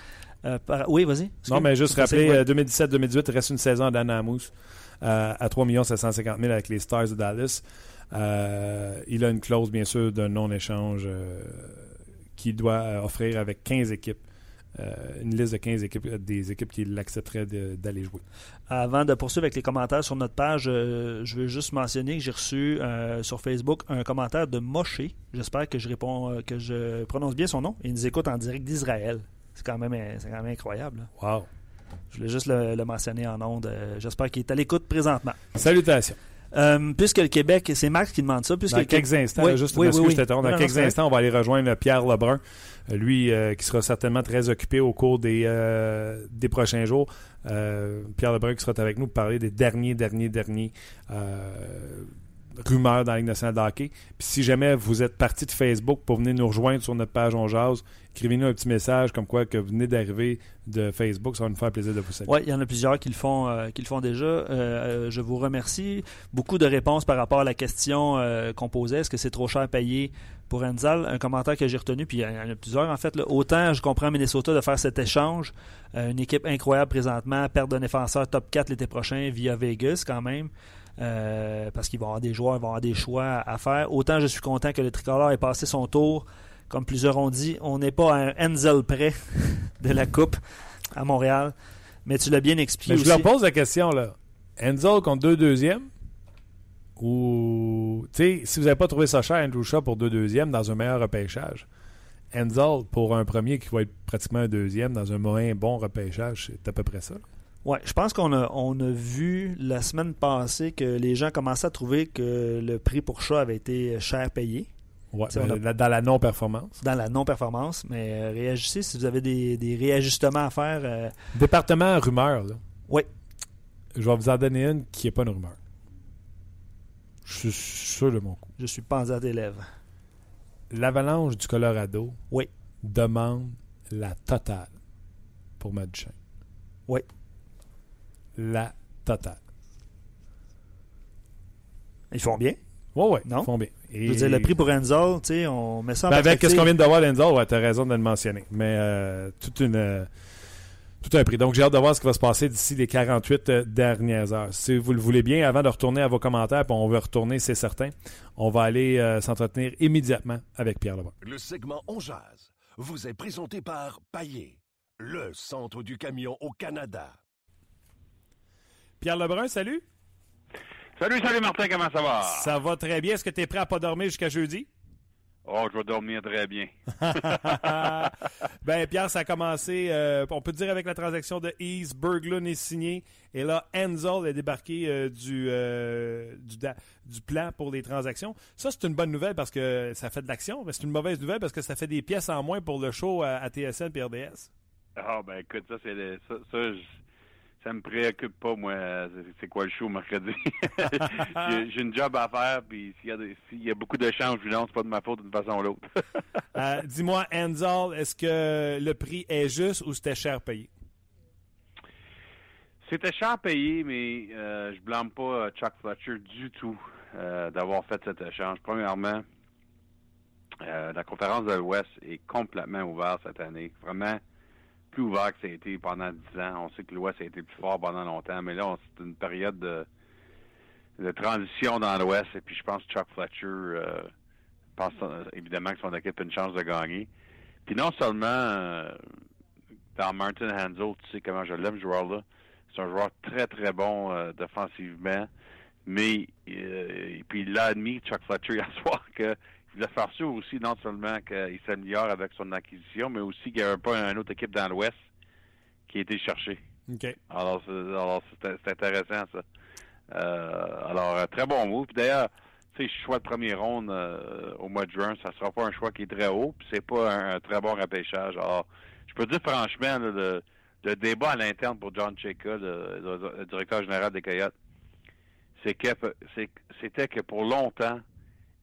B: Par- Oui, vas-y.
A: Non, mais juste rappeler,
B: possible,
A: euh, 2017-2018, il reste une saison à Dan Amos euh, à 3 750 000 avec les Stars de Dallas. Il a une clause, bien sûr, de non-échange qu'il doit euh, offrir avec 15 équipes. Euh, une liste de 15 équipes, euh, des équipes qui l'accepteraient d'aller jouer.
B: Avant de poursuivre avec les commentaires sur notre page, euh, je veux juste mentionner que j'ai reçu euh, sur Facebook un commentaire de Moshe. J'espère que je réponds, que je prononce bien son nom. Il nous écoute en direct d'Israël. C'est quand même, c'est quand même incroyable. là.
A: Wow.
B: Je voulais juste le, le mentionner en ondes. J'espère qu'il est à l'écoute présentement.
A: Salutations.
B: Euh, puisque le Québec, c'est Max qui demande ça. Puisque
A: Dans
B: le Québec-
A: quelques instants,
B: Oui,
A: là, juste
B: oui,
A: m'excuse,
B: oui, oui.
A: je t'interromps.
B: Non,
A: dans
B: non,
A: quelques instants, on va aller rejoindre Pierre Lebrun, Euh, lui euh, qui sera certainement très occupé au cours des, euh, des prochains jours. Pierre Lebrun qui sera avec nous pour parler des derniers, derniers, derniers rumeurs dans la Ligue nationale de hockey. Puis si jamais vous êtes parti de Facebook pour venir nous rejoindre sur notre page On Jase, écrivez-nous un petit message comme quoi que vous venez d'arriver de Facebook. Ça va nous faire plaisir de vous saluer.
B: Oui, il y en a plusieurs qui le font, euh, qui le font déjà. Euh, euh, je vous remercie. Beaucoup de réponses par rapport à la question qu'on posait. Est-ce que c'est trop cher à payer pour Enzal? Un commentaire que j'ai retenu, puis il y en a plusieurs en fait. Autant je comprends Minnesota de faire cet échange. Une équipe incroyable présentement, perte d'un défenseur top 4 l'été prochain via Vegas quand même. Parce qu'ils vont avoir des joueurs, ils vont avoir des choix à faire. Autant je suis content que le tricolore ait passé son tour. Comme plusieurs ont dit, on n'est pas à un Enzel près (laughs) de la Coupe à Montréal. Mais tu l'as bien expliqué
A: Mais je
B: aussi.
A: leur pose la question, là. Enzo contre deux deuxièmes? Ou... Tu sais, si vous n'avez pas trouvé ça cher, Andrew Shaw pour deux deuxièmes dans un meilleur repêchage, Enzo pour un premier qui va être pratiquement un deuxième dans un moins bon repêchage, c'est à peu près ça.
B: Ouais, je pense qu'on a, on a vu la semaine passée que les gens commençaient à trouver que le prix pour chat avait été cher payé
A: Ouais,
B: a-
A: dans- la non-performance.
B: dans la non-performance. Mais euh, réagissez si vous avez des, des réajustements à faire. euh,
A: Département rumeur, là.
B: Oui.
A: Je vais vous en donner une qui n'est pas une rumeur. Je suis sûr de mon coup.
B: je suis pendu lèvres.
A: L'Avalanche du Colorado
B: Oui.
A: demande la totale pour Matt Duchesne.
B: Oui.
A: La totale.
B: Ils font bien?
A: Oui, oui,
B: Non?
A: ils font bien. Et...
B: Je veux dire, le prix pour Enzo, tu sais, on met ça en
A: Ben, avec ce qu'on vient de voir d'Enzo, ouais, tu as raison de le mentionner. Mais euh, toute une, euh, tout un prix. Donc, j'ai hâte de voir ce qui va se passer d'ici les 48 euh, dernières heures. Si vous le voulez bien, avant de retourner à vos commentaires, puis on veut retourner, c'est certain, on va aller euh, s'entretenir immédiatement avec Pierre Lebrun.
D: Le segment On Jazz vous est présenté par Paillé, le centre du camion au Canada.
A: Pierre Lebrun, salut.
E: Salut, salut Martin, comment ça va?
A: Ça va très bien. Est-ce que tu es prêt à pas dormir jusqu'à jeudi?
E: Oh, je vais dormir très bien. (laughs)
A: ben, Pierre, ça a commencé, euh, on peut dire avec la transaction de Ease, Berglund est signé, et là, Enzel est débarqué euh, du, euh, du, du, plan pour les transactions. Ça, c'est une bonne nouvelle parce que ça fait de l'action, mais c'est une mauvaise nouvelle parce que ça fait des pièces en moins pour le show à, TSN et RDS.
E: Ah, ben écoute, ça, c'est ça, ça ça me préoccupe pas, moi. C'est quoi le show mercredi? (laughs) J'ai une job à faire, puis s'il y, y, a beaucoup de chances, je c'est pas de ma faute d'une façon ou l'autre. (laughs)
A: euh, Dis-moi, Enzel, est-ce que le prix est juste ou c'était cher payé?
E: C'était cher payé, mais euh, je blâme pas Chuck Fletcher du tout euh, d'avoir fait cet échange. Premièrement, euh, la conférence de l'Ouest est complètement ouverte cette année. Vraiment, plus ouvert que ça a été pendant dix ans. On sait que l'Ouest a été plus fort pendant longtemps, mais là, c'est une période de, transition dans l'Ouest. Et puis, je pense que Chuck Fletcher euh, pense évidemment que son équipe a une chance de gagner. Puis non seulement euh, dans Martin Hansel, tu sais comment je l'aime, ce joueur-là. C'est un joueur très, très bon euh, défensivement. Mais puis il l'a admis, Chuck Fletcher, (laughs) hier soir, que faire sûr aussi, non seulement qu'il s'améliore avec son acquisition, mais aussi qu'il n'y avait pas une autre équipe dans l'Ouest qui a été cherchée. Alors, c'est intéressant, ça. Euh, alors, très bon mot. Puis d'ailleurs, tu sais, choix de première ronde euh, au mois de juin, ça sera pas un choix qui est très haut, puis c'est pas un, très bon repêchage. Alors, je peux dire franchement, le, débat à l'interne pour John Cheka, le, directeur général des Coyotes, c'était que pour longtemps,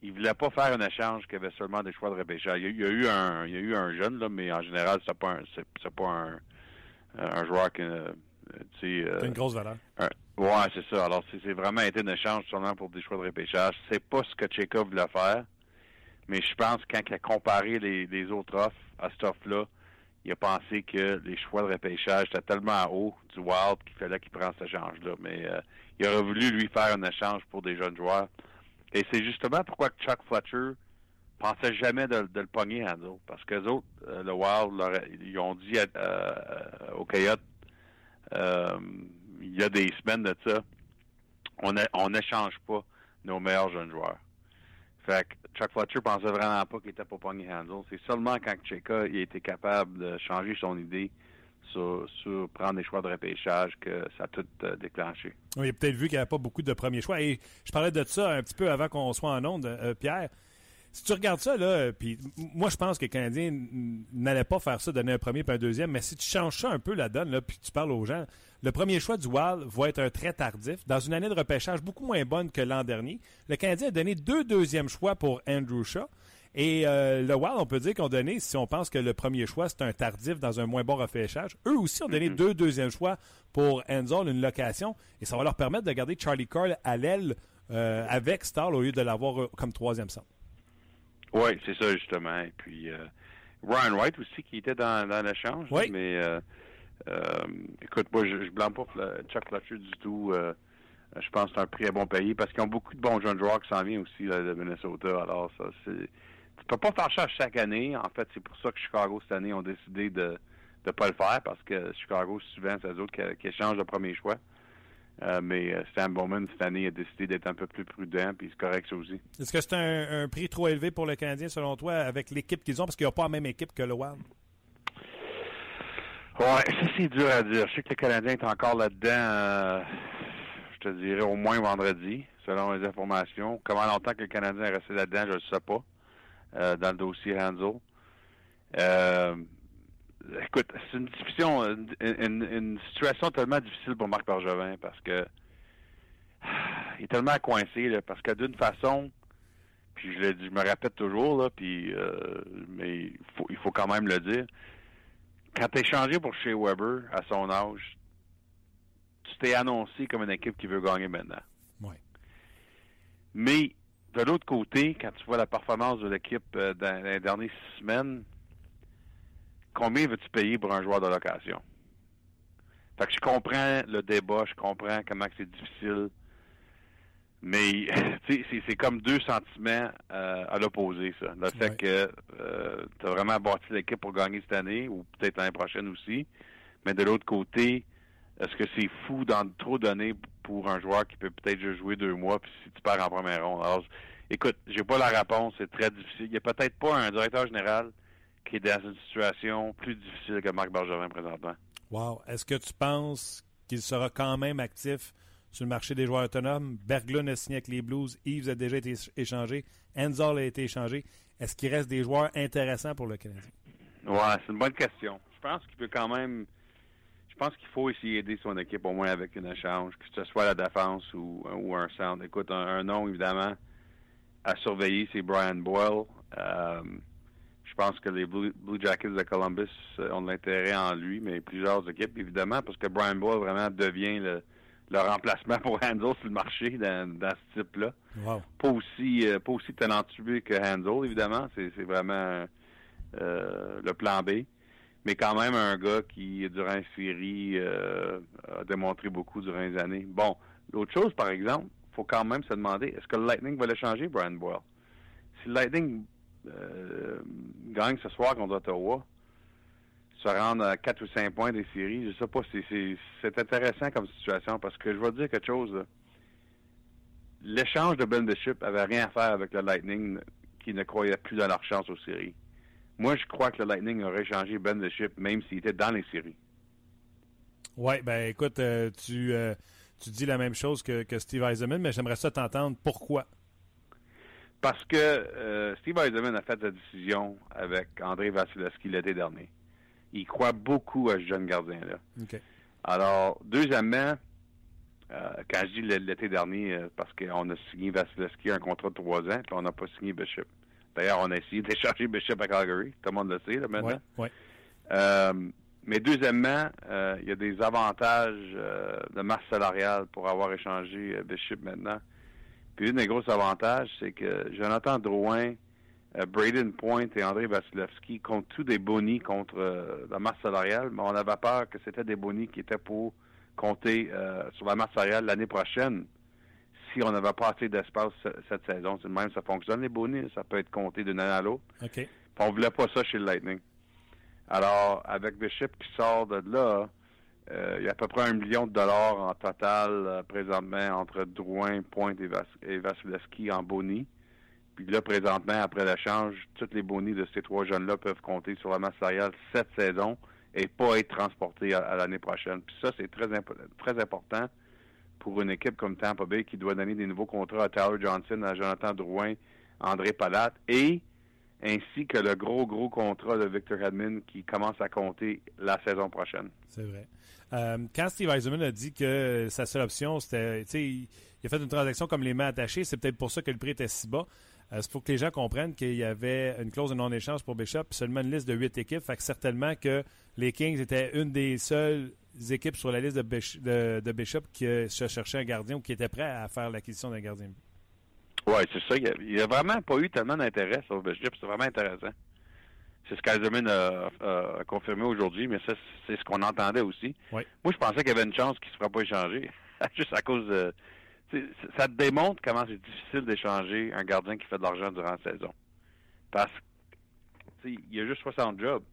E: il voulait pas faire un échange qui avait seulement des choix de repêchage. Il y a, eu un, il y a eu un jeune là, mais en général c'est pas un, c'est, pas un, un joueur qui, euh,
A: tu euh, une grosse valeur.
E: ouais, c'est ça. Alors c'est, vraiment été un échange seulement pour des choix de repêchage. C'est pas ce que Chekhov voulait faire, mais je pense quand il a comparé les, les autres offres à cette offre-là, il a pensé que les choix de repêchage étaient tellement haut du Wild qu'il fallait qu'il prenne cet échange-là. Mais euh, il aurait voulu lui faire un échange pour des jeunes joueurs. Et c'est justement pourquoi Chuck Fletcher pensait jamais de, le pogner, Handel. Parce que les autres, euh, le Wild, ils ont dit à, euh, au Coyote, euh, il y a des semaines de ça, on n'échange pas nos meilleurs jeunes joueurs. Fait que Chuck Fletcher pensait vraiment pas qu'il était pour pogner Handel. C'est seulement quand Cheka il a été capable de changer son idée sur, prendre des choix de repêchage que ça a tout euh, déclenché.
A: Oui, peut-être vu qu'il n'y avait pas beaucoup de premiers choix. Et je parlais de ça un petit peu avant qu'on soit en onde, euh, Pierre. Si tu regardes ça, là, moi, je pense que les Canadiens n'allaient pas faire ça, donner un premier puis un deuxième, mais si tu changes ça un peu la donne, là, puis tu parles aux gens, le premier choix du Wild va être un très tardif, dans une année de repêchage beaucoup moins bonne que l'an dernier. Le Canadien a donné deux deuxièmes choix pour Andrew Shaw. Et euh, le Wild, on peut dire qu'on donné, si on pense que le premier choix, c'est un tardif dans un moins bon repêchage, eux aussi ont donné mm-hmm. deux deuxièmes choix pour Enzo, une location, et ça va leur permettre de garder Charlie Carl à l'aile euh, avec Starl au lieu de l'avoir euh, comme troisième centre.
E: Oui, c'est ça justement. Et puis Ryan White aussi qui était dans, dans l'échange. Oui. Mais écoute, moi je, ne blâme pas Chuck Fletcher du tout. je pense que c'est un prix à bon payer parce qu'ils ont beaucoup de bons jeunes joueurs qui s'en viennent aussi de Minnesota. Alors ça, c'est peux pas faire ça chaque année. En fait, c'est pour ça que Chicago, cette année, ont décidé de ne pas le faire parce que Chicago, souvent, c'est eux autres qui, qui, échangent le premier choix. Euh, mais euh, Stan Bowman, cette année, a décidé d'être un peu plus prudent, puis c'est correct ça aussi.
A: Est-ce que c'est un, prix trop élevé pour le Canadien, selon toi, avec l'équipe qu'ils ont, parce qu'ils n'ont pas la même équipe que le Wild?
E: Ouais, ça c'est dur à dire. Je sais que le Canadien est encore là-dedans, euh, je te dirais au moins vendredi, selon les informations. Comment longtemps que le Canadien est resté là-dedans, je ne sais pas. Euh, dans le dossier Hanzo. Euh, écoute, c'est une discussion, une, situation tellement difficile pour Marc Bergevin parce que il est tellement coincé parce que d'une façon, puis je, je me répète toujours là, puis euh, mais il faut, il faut quand même le dire. Quand tu es changé pour chez Weber à son âge, tu t'es annoncé comme une équipe qui veut gagner maintenant.
A: Oui.
E: Mais de l'autre côté, quand tu vois la performance de l'équipe euh, dans les dernières six semaines, combien veux-tu payer pour un joueur de location? Fait que je comprends le débat, je comprends comment c'est difficile, mais (laughs) c'est comme deux sentiments euh, à l'opposé, ça. Le fait que euh, tu as vraiment bâti l'équipe pour gagner cette année, ou peut-être l'année prochaine aussi, mais de l'autre côté, est-ce que c'est fou d'en trop donner pour un joueur qui peut peut-être juste jouer deux mois puis si tu perds en première ronde? Alors, écoute, j'ai pas la réponse, c'est très difficile. Il n'y a peut-être pas un directeur général qui est dans une situation plus difficile que Marc Bergevin présentement.
A: Wow. Est-ce que tu penses qu'il sera quand même actif sur le marché des joueurs autonomes? Berglund a signé avec les Blues, Yves a déjà été échangé, Enzel a été échangé. Est-ce qu'il reste des joueurs intéressants pour le Canadien?
E: Ouais, c'est une bonne question. Je pense qu'il peut quand même. Je pense qu'il faut essayer d'aider son équipe au moins avec un échange, que ce soit la défense ou, ou un centre. Écoute, un, nom évidemment à surveiller, c'est Brian Boyle. Euh, je pense que les Blue, Jackets de Columbus euh, ont de l'intérêt en lui, mais plusieurs équipes évidemment, parce que Brian Boyle vraiment devient le, remplacement (laughs) pour Handel sur le marché dans, ce type-là.
A: Wow.
E: Pas aussi euh, pas aussi talentueux que Handel, évidemment. C'est vraiment euh, le plan B. Mais quand même un gars qui, durant série, euh, a démontré beaucoup durant les années. Bon, l'autre chose, par exemple, faut quand même se demander, est-ce que le Lightning va le changer, Brian Boyle? Si le Lightning euh, gagne ce soir contre Ottawa, se rendre à 4 ou 5 points des séries, je sais pas, c'est intéressant comme situation parce que je vais dire quelque chose. L'échange de Bishop avait rien à faire avec le Lightning qui ne croyait plus dans leur chance aux séries. Moi, je crois que le Lightning aurait changé Ben Bishop même s'il était dans les séries.
A: Oui, ben écoute, euh, tu, euh, tu dis la même chose que, Steve Eisenman, mais j'aimerais ça t'entendre. Pourquoi?
E: Parce que euh, Steve Eisenman a fait sa décision avec André Vasilevski l'été dernier. Il croit beaucoup à ce jeune gardien-là. Alors, deuxièmement, quand je dis l'été dernier, parce qu'on a signé Vasilevski un contrat de trois ans, puis on n'a pas signé Bishop. D'ailleurs, on a essayé d'échanger Bishop à Calgary. Tout le monde le sait, là, maintenant. Euh, mais deuxièmement, euh, il y a des avantages euh, de masse salariale pour avoir échangé Bishop maintenant. Puis, une des gros avantages, c'est que Jonathan Drouin, Braden Point et André Vasilevski comptent tous des bonis contre la masse salariale, mais on avait peur que c'était des bonis qui étaient pour compter sur la masse salariale l'année prochaine si on n'avait pas assez d'espace cette saison. C'est même ça fonctionne, les bonus. Ça peut être compté d'une année à l'autre.
A: OK.
E: on voulait pas ça chez le Lightning. Alors, avec Bishop qui sort de là, euh, il y a à peu près un million de dollars en total euh, présentement entre Drouin, Pointe et, Vasilevski en boni. Puis là, présentement, après l'échange, toutes les bonis de ces trois jeunes-là peuvent compter sur la masse salariale cette saison et pas être transportés à, l'année prochaine. Puis ça, c'est très, très important pour une équipe comme Tampa Bay qui doit donner des nouveaux contrats à Tyler Johnson, à Jonathan Drouin, André Palat et ainsi que le gros, gros contrat de Victor Hedman qui commence à compter la saison prochaine.
A: C'est vrai. Euh, quand Steve Eisenman a dit que sa seule option, c'était, il, il a fait une transaction comme les mains attachées, c'est peut-être pour ça que le prix était si bas. Euh, faut que les gens comprennent qu'il y avait une clause de non-échange pour Bishop, seulement une liste de huit équipes. Fait que certainement que les Kings étaient une des seules équipes sur la liste de, de, Bishop qui se cherchait un gardien ou qui était prêt à faire l'acquisition d'un gardien.
E: Oui, c'est ça. Il n'y a, vraiment pas eu tellement d'intérêt sur Bishop. C'est vraiment intéressant. C'est ce qu'Alzemin a, a, confirmé aujourd'hui, mais ça, c'est ce qu'on entendait aussi.
A: Moi,
E: je pensais qu'il y avait une chance qu'il ne se fera pas échanger. (laughs) Juste à cause de. Ça démontre comment c'est difficile d'échanger un gardien qui fait de l'argent durant la saison. Parce qu'il y a juste 60 jobs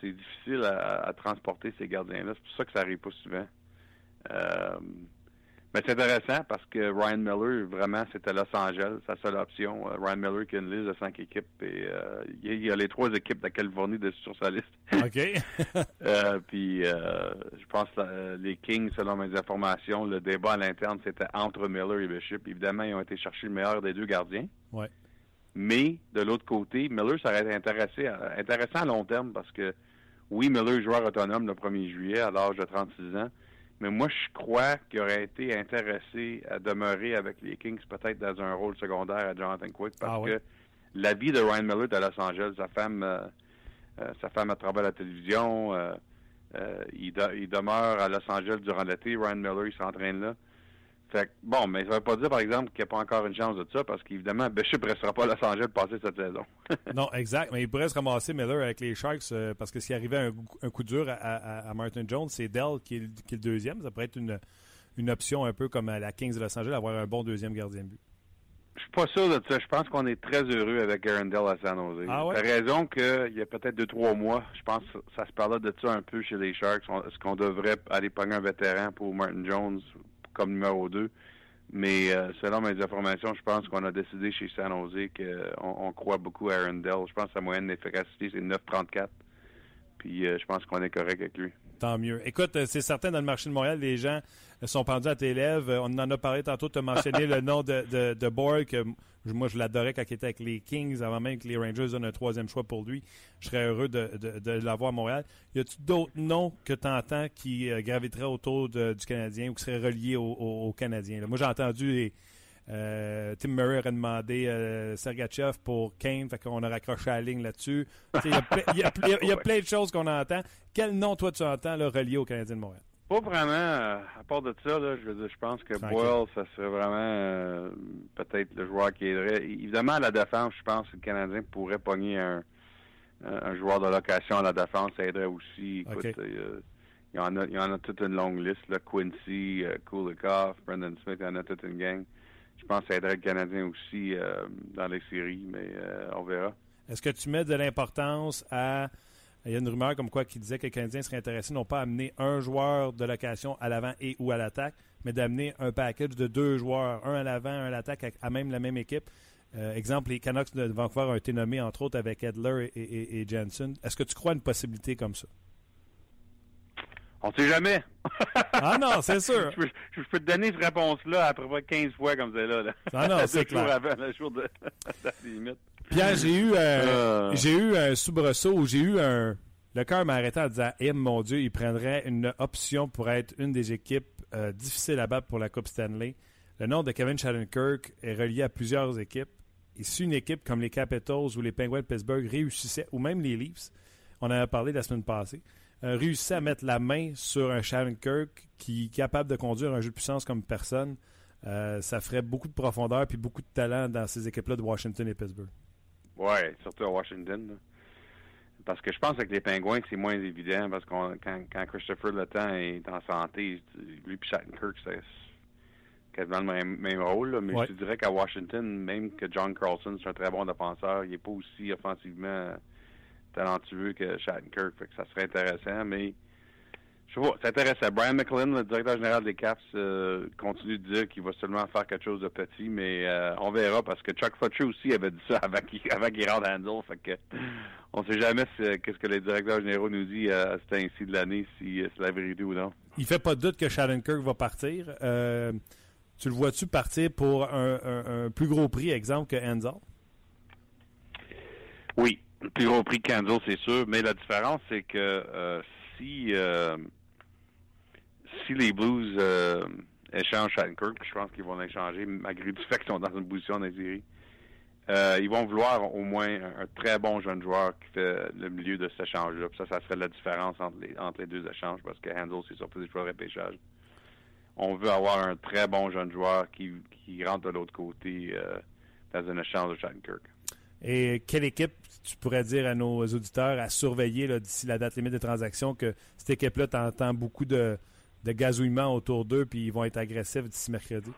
E: c'est difficile à, transporter ces gardiens-là. C'est pour ça que ça arrive pas souvent. Euh, mais c'est intéressant parce que Ryan Miller, vraiment, c'était Los Angeles, sa seule option. Euh, Ryan Miller qui a une liste de cinq équipes et euh, il y a les trois équipes de la Californie sur sa liste. (laughs)
A: OK.
E: puis je pense que les Kings, selon mes informations, le débat à l'interne, c'était entre Miller et Bishop. Évidemment, ils ont été chercher le meilleur des deux gardiens.
A: Ouais.
E: Mais de l'autre côté, Miller, ça aurait été intéressé intéressant à long terme parce que oui, Miller est joueur autonome le 1er juillet à l'âge de 36 ans. Mais moi, je crois qu'il aurait été intéressé à demeurer avec les Kings, peut-être dans un rôle secondaire à Jonathan Quick, parce ah que la vie de Ryan Miller est à Los Angeles. Sa femme, euh, euh, sa femme à travers la télévision. Euh, il, il, demeure à Los Angeles durant l'été. Ryan Miller, il s'entraîne là. Fait bon, mais ça ne veut pas dire, par exemple, qu'il n'y a pas encore une chance de ça, parce qu'évidemment, Bishop ne restera pas à Los Angeles passer cette saison. (laughs)
A: non, exact. Mais il pourrait se ramasser Miller avec les Sharks, euh, parce que s'il arrivait un, un, coup dur à, Martin Jones, c'est Dell qui est, le deuxième. Ça pourrait être une, une option un peu comme à la Kings de Los Angeles, avoir un bon deuxième gardien de but.
E: Je suis pas sûr de ça. Je pense qu'on est très heureux avec Aaron Dell à San Jose.
A: Ah ouais?
E: T'as raison qu'il y a peut-être deux, trois mois, je pense que ça se parlait de ça un peu chez les Sharks. Est-ce qu'on devrait aller pogner un vétéran pour Martin Jones comme numéro 2. Mais euh, selon mes informations, je pense qu'on a décidé chez San Jose qu'on on croit beaucoup à Aaron Dell. Je pense que sa moyenne d'efficacité, c'est 9,34. Puis euh, je pense qu'on est correct avec lui.
A: Tant mieux. Écoute, c'est certain, dans le marché de Montréal, les gens sont pendus à tes lèvres. On en a parlé tantôt, tu as mentionné (laughs) le nom de, de, de Borg. Moi, je l'adorais quand il était avec les Kings, avant même que les Rangers donnent un troisième choix pour lui. Je serais heureux de, de, l'avoir à Montréal. Y a-t-il d'autres noms que tu entends qui euh, graviteraient autour du Canadien ou qui seraient reliés au, Canadien? Moi, j'ai entendu euh, Tim Murray aurait demandé euh, Sergachev pour Kane, fait qu'on a raccroché la ligne là-dessus. Il y, a plein de choses qu'on entend. Quel nom, toi, tu entends là, relié au Canadien de Montréal?
E: Pas vraiment. Euh, à part de ça, là, je, je pense que Boyle, ça serait vraiment euh, peut-être le joueur qui aiderait. Évidemment, à la défense, je pense que le Canadien pourrait pogner un, un joueur de location à la défense. Ça aiderait aussi. Écoute, il, y en a, il y en a toute une longue liste. Là. Quincy, Kulikov, Brendan Smith, il y en a toute une gang. Je pense que ça aiderait le Canadien aussi dans les séries, mais on verra.
A: Est-ce que tu mets de l'importance à il y a une rumeur comme quoi qui disait que les Canadiens seraient intéressés non pas à amener un joueur de location à l'avant et ou à l'attaque, mais d'amener un package de deux joueurs, un à l'avant, un à l'attaque, à même la même équipe. Euh, exemple, les Canucks de Vancouver ont été nommés, entre autres, avec Edler et, Jensen. Est-ce que tu crois à une possibilité comme ça?
E: On ne sait jamais.
A: ah non, c'est sûr. (laughs)
E: Je peux, te donner cette réponse-là après 15 fois comme c'est là, là.
A: Ah non, (laughs) c'est clair.
E: avant, le jour de (laughs) la limite.
A: Pierre, j'ai eu, euh, j'ai eu un soubresaut où j'ai eu un. Le cœur m'a arrêté en disant Eh mon Dieu, il prendrait une option pour être une des équipes euh, difficiles à battre pour la Coupe Stanley. Le nom de Kevin Shattenkirk est relié à plusieurs équipes. Et si une équipe comme les Capitals ou les Penguins de Pittsburgh réussissait, ou même les Leafs, on en a parlé la semaine passée, euh, réussissait à mettre la main sur un Shattenkirk qui est capable de conduire un jeu de puissance comme personne, ça ferait beaucoup de profondeur puis beaucoup de talent dans ces équipes-là de Washington et Pittsburgh.
E: Oui, surtout à Washington. Parce que je pense que les Pingouins, c'est moins évident parce que quand, quand Christopher Le Temps est en santé, lui et Shattenkirk, c'est quasiment le même, rôle. Mais je dirais qu'à Washington, même que John Carlson, c'est un très bon défenseur, il n'est pas aussi offensivement talentueux que Shattenkirk. Fait que ça serait intéressant, mais je vois, c'est intéressant. Brian McLean, le directeur général des Caps, euh, continue de dire qu'il va seulement faire quelque chose de petit, mais euh, on verra parce que Chuck Fletcher aussi avait dit ça (laughs) avant qu'il avant qu'il rentre Handle. Fait que on sait jamais qu'est-ce que les directeurs généraux nous disent à, ce temps-ci de l'année, si c'est la vérité ou non.
A: Il fait pas de doute que Kirk va partir. Euh, tu le vois-tu partir pour un, plus gros prix, exemple, que Handel?
E: Oui, plus gros prix qu'Handel, c'est sûr, mais la différence, c'est que si si les Blues euh, échangent Shattenkirk, je pense qu'ils vont l'échanger malgré le fait qu'ils sont dans une position dans euh, ils vont vouloir au moins un, très bon jeune joueur qui fait le milieu de cet échange-là. Ça, ça serait la différence entre les, entre les deux échanges parce que Handel, c'est surtout des choix de repêchage. On veut avoir un très bon jeune joueur qui, qui rentre de l'autre côté euh, dans un échange de Shattenkirk.
A: Et quelle équipe tu pourrais dire à nos auditeurs à surveiller d'ici la date limite des transactions que cette équipe-là t'entend beaucoup de, de gazouillement autour d'eux, puis ils vont être agressifs d'ici mercredi?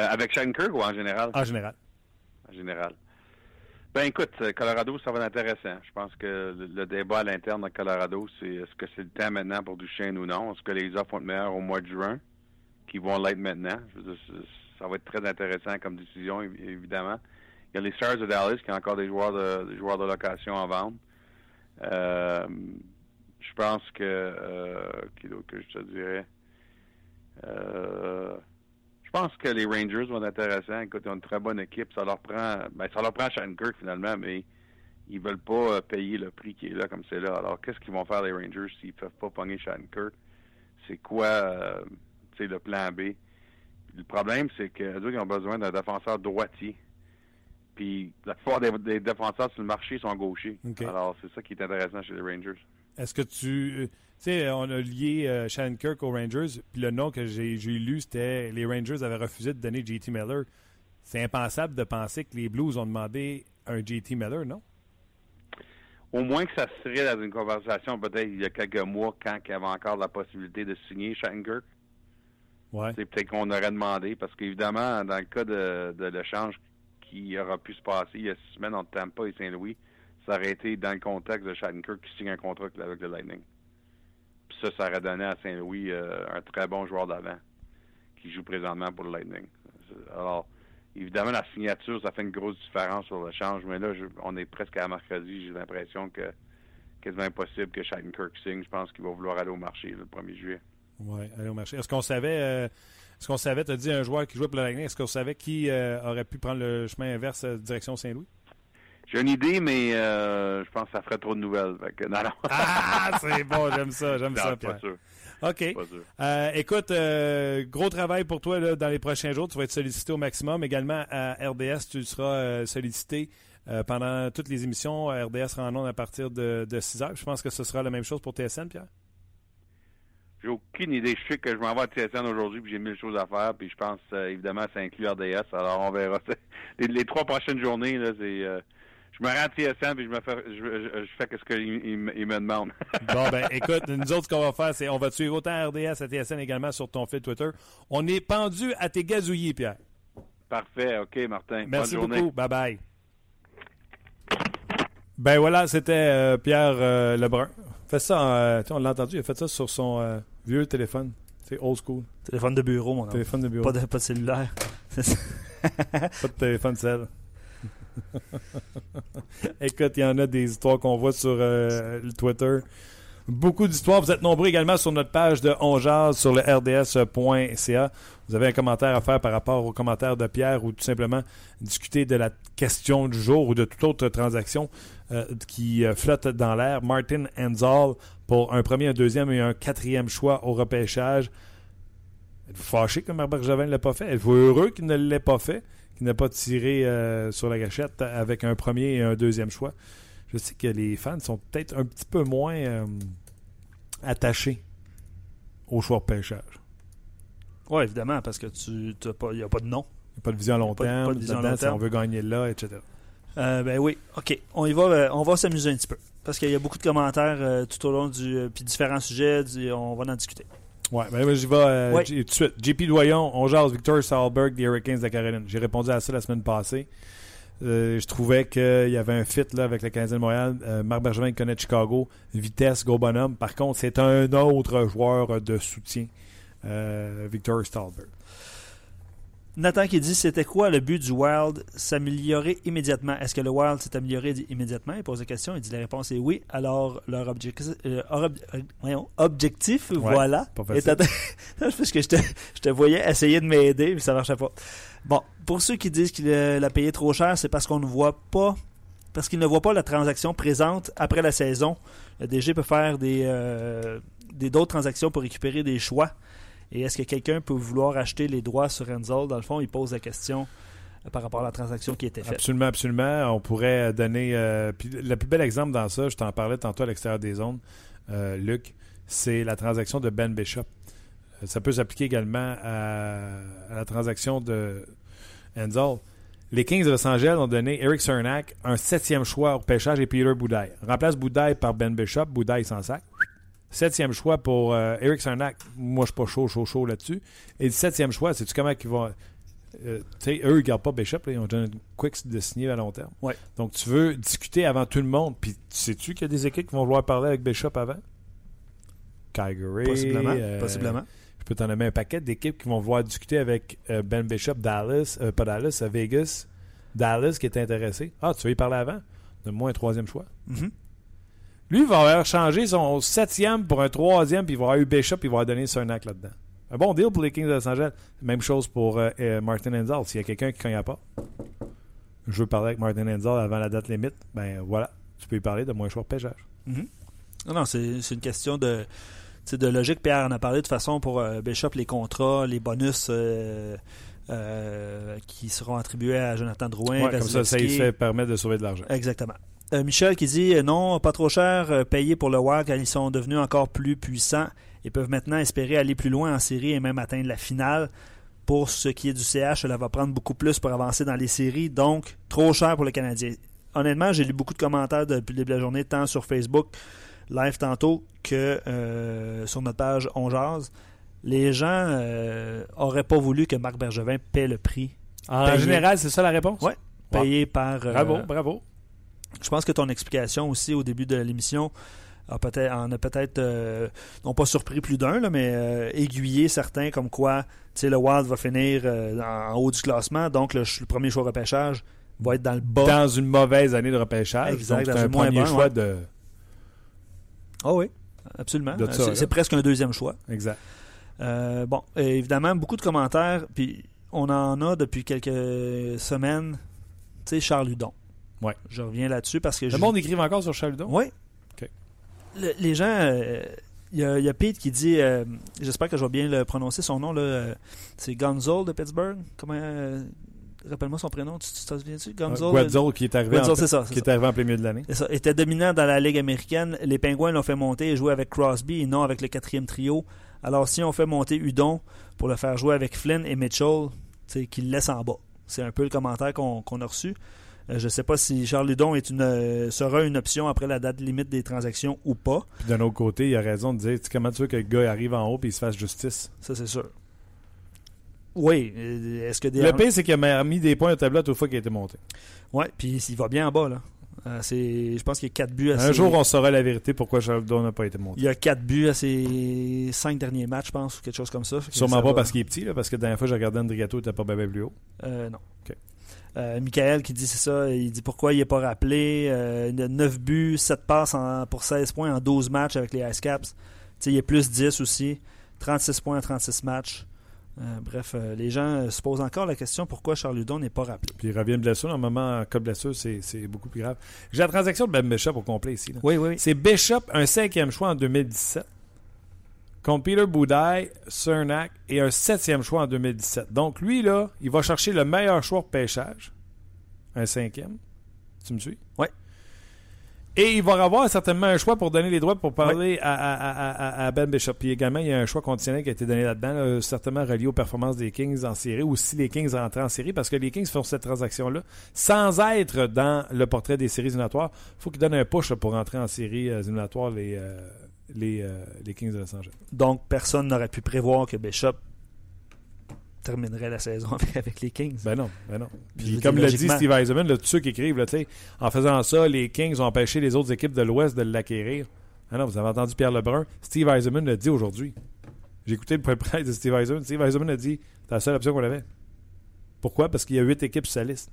E: Euh, avec Shattenkirk ou en général?
A: En général.
E: En général. Ben écoute, euh, Colorado, ça va être intéressant. Je pense que le, débat à l'interne de Colorado, c'est est-ce que c'est le temps maintenant pour Duchesne ou non? Est-ce que les offres vont être meilleures au mois de juin, qui vont l'être maintenant? ça va être très intéressant comme décision, évidemment. Les Stars de Dallas qui ont encore des joueurs de, joueurs de location à vendre. Euh, je pense que, euh, que je te dirais, euh, je pense que les Rangers vont être intéressants. Écoute, ils ont une très bonne équipe. Ça leur prend, ben, ça leur prend Shattenkirk finalement, mais ils veulent pas euh, payer le prix qui est là comme c'est là. Alors, qu'est-ce qu'ils vont faire les Rangers s'ils peuvent pas pogner Shattenkirk? C'est quoi, euh, le plan B? Le problème, c'est que ils ont besoin d'un défenseur droitier. Puis la plupart des, défenseurs sur le marché sont gauchers. Alors, c'est ça qui est intéressant chez les Rangers.
A: Est-ce que tu. Euh, tu sais, on a lié euh, Kirk aux Rangers, puis le nom que j'ai lu, c'était les Rangers avaient refusé de donner JT Miller. C'est impensable de penser que les Blues ont demandé un JT Miller, non?
E: Au moins que ça serait dans une conversation peut-être il y a quelques mois quand il y avait encore la possibilité de signer Shattenkirk.
A: Ouais.
E: C'est peut-être qu'on aurait demandé, parce qu'évidemment, dans le cas de, de l'échange qui aura pu se passer il y a six semaines entre Tampa et Saint-Louis, ça aurait été dans le contexte de Shattenkirk qui signe un contrat avec le Lightning. Puis ça, ça aurait donné à Saint-Louis euh, un très bon joueur d'avant qui joue présentement pour le Lightning. Alors, évidemment, la signature, ça fait une grosse différence sur le change, mais là, on est presque à mercredi. J'ai l'impression que quasiment impossible que Kirk signe. Je pense qu'il va vouloir aller au marché le 1er juillet.
A: Oui, aller au marché. Est-ce qu'on savait, euh, est-ce qu'on savait, tu as dit un joueur qui jouait pour le Lightning, est-ce qu'on savait qui euh, aurait pu prendre le chemin inverse euh, direction Saint-Louis?
E: J'ai une idée, mais je pense que ça ferait trop de nouvelles.
A: Ah, c'est bon, j'aime ça, j'aime ça, Pierre. Pas sûr. OK. écoute, gros travail pour toi dans les prochains jours. Tu vas être sollicité au maximum. Également à RDS, tu seras sollicité pendant toutes les émissions. RDS rend à partir de, de 6 heures. Je pense que ce sera la même chose pour TSN, Pierre?
E: J'ai aucune idée. Je sais que je m'en vais à TSN aujourd'hui, puis j'ai mille choses à faire, puis je pense, euh, évidemment, ça inclut RDS. Alors, on verra. (laughs) Les, trois prochaines journées, là, c'est... Euh, je me rends à TSN, puis je me fais, je, fais ce qu'il il, me demande. (laughs)
A: bon, ben, écoute, nous autres, ce qu'on va faire, c'est on va suivre autant RDS à TSN également sur ton fil Twitter. On est pendu à tes gazouillis, Pierre.
E: Parfait. OK, Martin.
A: Merci
E: Bonne
A: beaucoup. Bye-bye. Ben voilà, c'était euh, Pierre Lebrun. Fait ça, on l'a entendu, il a fait ça sur son Vieux téléphone. C'est old school.
B: Téléphone de bureau, mon
A: Téléphone de bureau.
B: Pas de, pas de cellulaire. (laughs)
A: pas de téléphone cell. (laughs) Écoute, il y en a des histoires qu'on voit sur euh, le Twitter. Beaucoup d'histoires. Vous êtes nombreux également sur notre page de Onjaz sur le rds.ca. Vous avez un commentaire à faire par rapport au commentaire de Pierre ou tout simplement discuter de la question du jour ou de toute autre transaction euh, qui euh, flotte dans l'air. Martin Enzal pour un premier, un deuxième et un quatrième choix au repêchage. Êtes-vous fâché que Marc Bergevin ne l'a pas fait? Êtes-vous heureux qu'il ne l'ait pas fait? Qu'il n'ait pas tiré euh, sur la gâchette avec un premier et un deuxième choix? Je sais que les fans sont peut-être un petit peu moins euh, attachés au choix repêchage.
B: Oui, évidemment, parce que tu n'y a pas de nom.
A: Il n'y a pas de vision à long terme. Pas de vision long terme. Si on veut gagner là, etc.
B: Euh, ben oui, OK. On y va, on va s'amuser un petit peu parce qu'il y a beaucoup de commentaires euh, tout au long du. Euh, puis différents sujets, on va en discuter.
A: Ouais, ben j'y vais euh, tout de suite. JP Doyon, on jase Victor Salberg des Hurricanes de Caroline. J'ai répondu à ça la semaine passée. je trouvais qu'il y avait un fit là, avec le Canadien de Montréal. Marc Bergevin connaît Chicago. Vitesse, gros bonhomme. Par contre, c'est un autre joueur de soutien, Victor Stalberg.
B: Nathan qui dit c'était quoi le but du Wild? S'améliorer immédiatement. Est-ce que le Wild s'est amélioré? Immédiatement Il pose la question. Il dit la réponse est oui. Alors leur objectif, euh, objectif voilà. Est (laughs) parce que je te, je te voyais essayer de m'aider, mais ça marchait pas. Bon, pour ceux qui disent qu'il a payé trop cher, c'est parce qu'on ne voit pas, parce qu'ils ne voient pas la transaction présente après la saison. Le DG peut faire des euh, des d'autres transactions pour récupérer des choix. Et est-ce que quelqu'un peut vouloir acheter les droits sur Enzo? Dans le fond, il pose la question euh, par rapport à la transaction qui était faite.
A: Absolument, absolument. On pourrait donner. Euh, le plus bel exemple dans ça, je t'en parlais tantôt à l'extérieur des zones, euh, Luc, c'est la transaction de Ben Bishop. Ça peut s'appliquer également à, la transaction de Enzo. Les Kings de Los Angeles ont donné Eric Cernak un septième choix au pêchage et Peter Boudaille. Remplace Boudaille par Ben Bishop. Boudaille sans sac. Septième choix pour euh, Eric Sarnak. Moi, je suis pas chaud, chaud, chaud là-dessus. Et le septième choix, c'est-tu comment ils vont. Euh, tu sais, eux, ils gardent pas Bishop, ils ont déjà une quick de signer à long terme.
B: Ouais.
A: Donc, tu veux discuter avant tout le monde. Puis, sais-tu qu'il y a des équipes qui vont vouloir parler avec Bishop avant? Calgary.
B: Possiblement. Euh, possiblement.
A: Je peux t'en nommer un paquet d'équipes qui vont vouloir discuter avec Ben Bishop, Dallas, pas Dallas, Vegas, Dallas qui est intéressé. Ah, tu veux y parler avant? Donne-moi un troisième choix.
B: Mm-hmm.
A: Lui, il va avoir changé son septième pour un troisième, puis il va avoir eu Bishop, puis il va avoir donné Cernak là-dedans. Un bon deal pour les Kings de Los Angeles. Même chose pour euh, euh, Martin Enzal. S'il y a quelqu'un qui ne connaît pas, je veux parler avec Martin Enzal avant la date limite, ben voilà, tu peux y parler de moins choix de pêchage.
B: Mm-hmm. Non, c'est une question de, de logique. Pierre en a parlé de façon pour euh, Bishop, les contrats, les bonus qui seront attribués à Jonathan Drouin.
A: Ouais, comme ça, ça, ça permet de sauver de l'argent.
B: Exactement. Euh, Michel qui dit euh, non, pas trop cher, euh, payé pour le WAC, ils sont devenus encore plus puissants et peuvent maintenant espérer aller plus loin en série et même atteindre la finale. Pour ce qui est du CH, cela va prendre beaucoup plus pour avancer dans les séries, donc trop cher pour le Canadien. Honnêtement, j'ai lu beaucoup de commentaires depuis le début de la journée, tant sur Facebook, live tantôt, que sur notre page On Les gens auraient pas voulu que Marc Bergevin paie le prix.
A: En général, c'est ça la réponse?
B: Oui. Payé par.
A: bravo, bravo
B: je pense que ton explication aussi au début de l'émission a peut-être, en a peut-être, euh, non pas surpris plus d'un, là, mais euh, aiguillé certains comme quoi tu sais, le Wild va finir euh, en, en haut du classement, donc le, premier choix repêchage va être dans le bas.
A: Dans une mauvaise année de repêchage.
B: Exact,
A: c'est un premier choix
B: ouais.
A: de.
B: Ah oui, absolument. C'est, presque un deuxième choix.
A: Exact.
B: Bon, évidemment, beaucoup de commentaires, puis on en a depuis quelques semaines. Tu sais, Charles Hudon.
A: Ouais.
B: Je reviens là-dessus parce que
A: Le
B: je-
A: monde écrive encore sur Charles Hudon?
B: Oui.
A: OK.
B: Le- les gens. euh, Il y, a- il y a Pete qui dit. euh, J'espère que je vais bien le prononcer. Son nom, là, euh, c'est Gonzol de Pittsburgh. Comment. euh, Rappelle-moi son prénom. Tu t'en souviens-tu? Gonzol.
A: Guadzol qui est arrivé,
B: Guadzol,
A: en,
B: ça.
A: qui
B: ça.
A: est arrivé en plein milieu de l'année.
B: Ça. Était dominant dans la Ligue américaine. Les Pingouins l'ont fait monter et jouer avec Crosby et non avec le quatrième trio. Alors, si on fait monter Udon pour le faire jouer avec Flynn et Mitchell, c'est qu'il le laisse en bas. C'est un peu le commentaire qu'on qu'on a reçu. Euh, je ne sais pas si Charles est une, euh, sera une option après la date limite des transactions ou pas.
A: Puis d'un autre côté, il a raison de dire comment tu veux que le gars arrive en haut et il se fasse justice?
B: Ça, c'est sûr. Oui. euh, Est-ce que des.
A: Le pire, c'est qu'il a mis des points au tableau à toute fois qu'il a été monté.
B: Ouais, puis il va bien en bas, là. Euh, c'est- je pense qu'il y a 4 buts à
A: Un
B: ses-
A: jour, on saura la vérité pourquoi Charles Hudon n'a pas été monté.
B: Il y a 4 buts à ses 5 derniers matchs, je pense, ou quelque chose comme ça.
A: Sûrement pas
B: va-
A: parce qu'il est petit, là, parce que la dernière fois, j'ai regardé Andrigato, il était pas bien plus haut.
B: Euh, non.
A: Ok.
B: Euh, Michael qui dit c'est ça, il dit pourquoi il n'est pas rappelé. Euh, il a 9 buts, 7 passes en- pour 16 points en 12 matchs avec les Ice Caps. Tu sais, il est plus 10 aussi. 36 points en 36 matchs. Euh, bref, euh, les gens se posent encore la question pourquoi Charles Hudon n'est pas rappelé?
A: Puis il revient de blessure. Normalement, en cas de blessure, c'est c'est beaucoup plus grave. J'ai la transaction de Ben Bishop au complet ici. là.
B: Oui, oui.
A: C'est Bishop, un cinquième choix en 2017, contre Peter Boudaille, Cernak et un septième choix en 2017. Donc lui, là, il va chercher le meilleur choix pour pêchage, un cinquième. Tu me suis?
B: Ouais.
A: Et il va avoir certainement un choix pour donner les droits pour parler à, à- à- à- à Ben Bishop. Puis également, il y a un choix conditionnel qui a été donné là-dedans, là, certainement relié aux performances des Kings en série, ou si les Kings rentrent en série, parce que les Kings font cette transaction-là sans être dans le portrait des séries éliminatoires. Il faut qu'ils donnent un push là, pour rentrer en série euh, éliminatoire les, euh, les, euh, les Kings de Los Angeles.
B: Donc, personne n'aurait pu prévoir que Bishop terminerait la saison (laughs) avec, les Kings.
A: Ben non, ben non. Puis comme l'a dit Steve Eisenman, tous ceux qui écrivent, là, en faisant ça, les Kings ont empêché les autres équipes de l'Ouest de l'acquérir. Ah non, vous avez entendu Pierre Lebrun. Steve Eisenman l'a dit aujourd'hui. J'ai écouté le point de presse de Steve Eisenman. Steve Eisenman a dit c'est la seule option qu'on avait. Pourquoi? Parce qu'il y a huit équipes sur sa liste.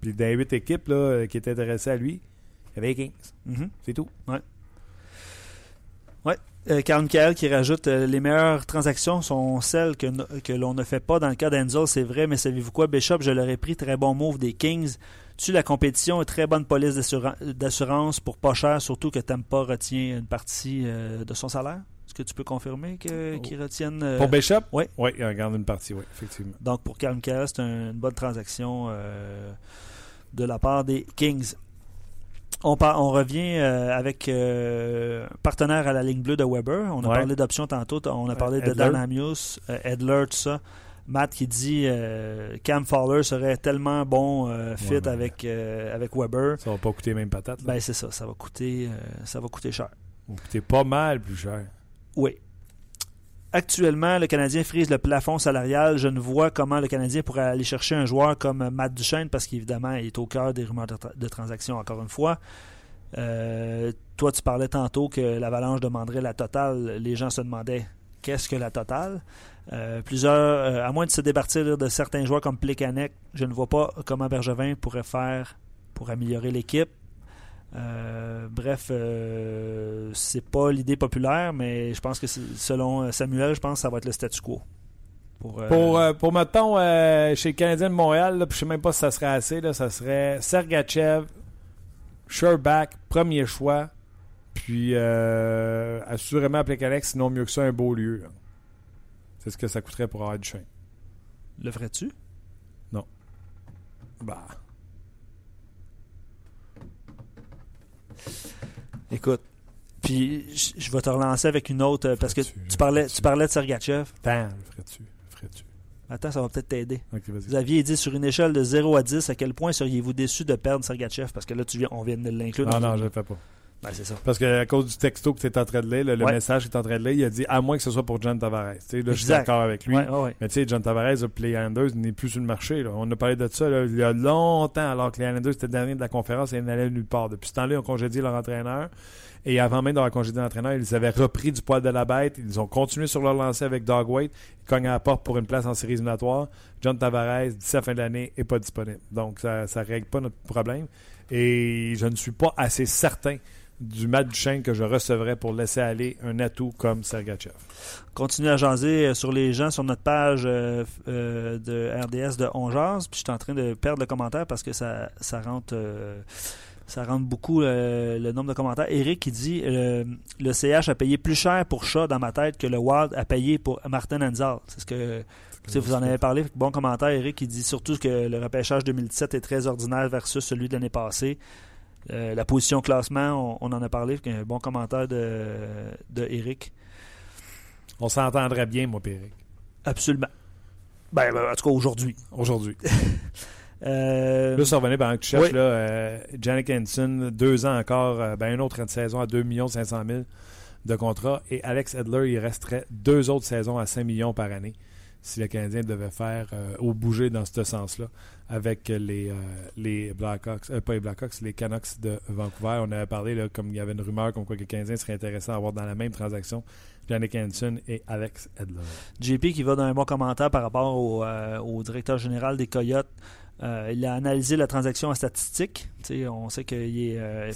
A: Puis dans les huit équipes là, qui étaient intéressées à lui, il y avait les Kings.
B: Mhm.
A: C'est tout.
B: Euh, Michael qui rajoute euh, les meilleures transactions sont celles que, no- que l'on ne fait pas dans le cas d'Enzel, c'est vrai, mais savez-vous quoi, Bishop, je l'aurais pris, très bon move des Kings. Tu la compétition, très bonne police d'assura- d'assurance pour pas cher, surtout que Tampa retient une partie euh, de son salaire. Est-ce que tu peux confirmer que-
A: Oh.
B: qu'ils retiennent euh,
A: Pour Bishop?
B: oui.
A: Oui, il regarde une partie, oui, effectivement.
B: Donc pour Carl Michael, c'est un- une bonne transaction de la part des Kings. On, par- on revient euh, avec euh, un partenaire à la ligne bleue de Weber. On a
A: Ouais.
B: parlé d'options tantôt. On a parlé de
A: Edler.
B: Dan Amius, euh, Edler, tout ça. Matt qui dit euh, Cam Fowler serait tellement bon euh, fit
A: Ouais,
B: avec, euh, avec Weber.
A: Ça va pas coûter même patate. Là.
B: Ben c'est ça, ça va coûter, euh, ça va coûter cher.
A: Ça va coûter pas mal plus cher.
B: Oui. Actuellement, le Canadien frise le plafond salarial. Je ne vois comment le Canadien pourrait aller chercher un joueur comme Matt Duchesne parce qu'évidemment, il est au cœur des rumeurs de, tra- de transactions, encore une fois. Euh, toi, tu parlais tantôt que l'Avalanche demanderait la totale. Les gens se demandaient qu'est-ce que la totale? Euh, plusieurs, euh, à moins de se départir de certains joueurs comme Plekanec, je ne vois pas comment Bergevin pourrait faire pour améliorer l'équipe. Euh, bref, euh, c'est pas l'idée populaire, mais je pense que selon euh, Samuel, je pense que ça va être le statu quo. Pour, euh,
A: Pour, euh, pour mettons, chez le Canadien de Montréal, là, puis je sais même pas si ça serait assez, là, ça serait Sergachev, Sherback, premier choix, puis assurément Plekanec, sinon mieux que ça, un beau lieu. C'est ce que ça coûterait pour avoir du chien.
B: le ferais-tu?
A: Bah,
B: Écoute, puis je je vais te relancer avec une autre, euh, parce que tu parlais, tu parlais de Sergachev.
A: le ferais-tu, ferais-tu?
B: Attends, ça va peut-être t'aider.
A: Ok, vas-y.
B: Xavier dit sur une échelle de 0 à 10, à quel point seriez-vous déçu de perdre Sergachev? Parce que là, tu viens, on vient de l'inclure.
A: Non, non, je le fais pas.
B: Ben, c'est ça.
A: Parce que à cause du texto que tu es en train de lire, le, le
B: Ouais.
A: message que tu es en train de lire, il a dit à moins que ce soit pour John Tavares. Tu sais, là, je suis d'accord avec lui.
B: Ouais, ouais, ouais.
A: Mais tu sais, John Tavares, les Islanders n'est plus sur le marché. là. On a parlé de ça là, il y a longtemps, alors que les Islanders étaient dernier de la conférence et ils n'allaient nulle part. Depuis ce temps-là, ils ont congédié leur entraîneur. Et avant même d'avoir congédié l'entraîneur, ils avaient repris du poil de la bête. Ils ont continué sur leur lancée avec Dog Waite. Ils cognent à la porte pour une place en série éliminatoire. John Tavares, d'ici la fin de l'année, n'est pas disponible. Donc, ça ne règle pas notre problème. Et je ne suis pas assez certain du Matt Duchesne que je recevrais pour laisser aller un atout comme Sergachev.
B: Continue à jaser euh, sur les gens sur notre page euh, euh, de RDS de Ongears. Puis je suis en train de perdre le commentaire parce que ça, ça rentre. ça beaucoup le nombre de commentaires. Eric qui dit le CH a payé plus cher pour Shaw dans ma tête que le Wild a payé pour Martin Enzal. C'est ce que vous en avez parlé. Bon commentaire, Eric, qui dit surtout que le repêchage 2017 est très ordinaire versus celui de l'année passée. Euh, la position classement, on, en a parlé. Un bon commentaire de, de Eric.
A: On s'entendrait bien, moi, Eric.
B: Absolument. Ben, ben, en tout cas, aujourd'hui.
A: Aujourd'hui. (laughs) euh... Là, ça revenait pendant que tu cherches, là, euh, Janik Henson, deux ans encore, ben, une autre saison à 2 500 000 de contrat. Et Alex Edler, il resterait deux autres saisons à 5 millions par année si le Canadien devait faire ou bouger dans ce sens-là avec les, euh, les Blackhawks, euh, pas les Blackhawks, les Canucks de Vancouver. On avait parlé, là, comme il y avait une rumeur comme quoi que le Canadien serait intéressant à avoir dans la même transaction Jannik Hansen et Alex Edler.
B: JP qui va dans un bon commentaire par rapport au, euh, directeur général des Coyotes. Il a analysé la transaction en statistiques. on sait qu'il est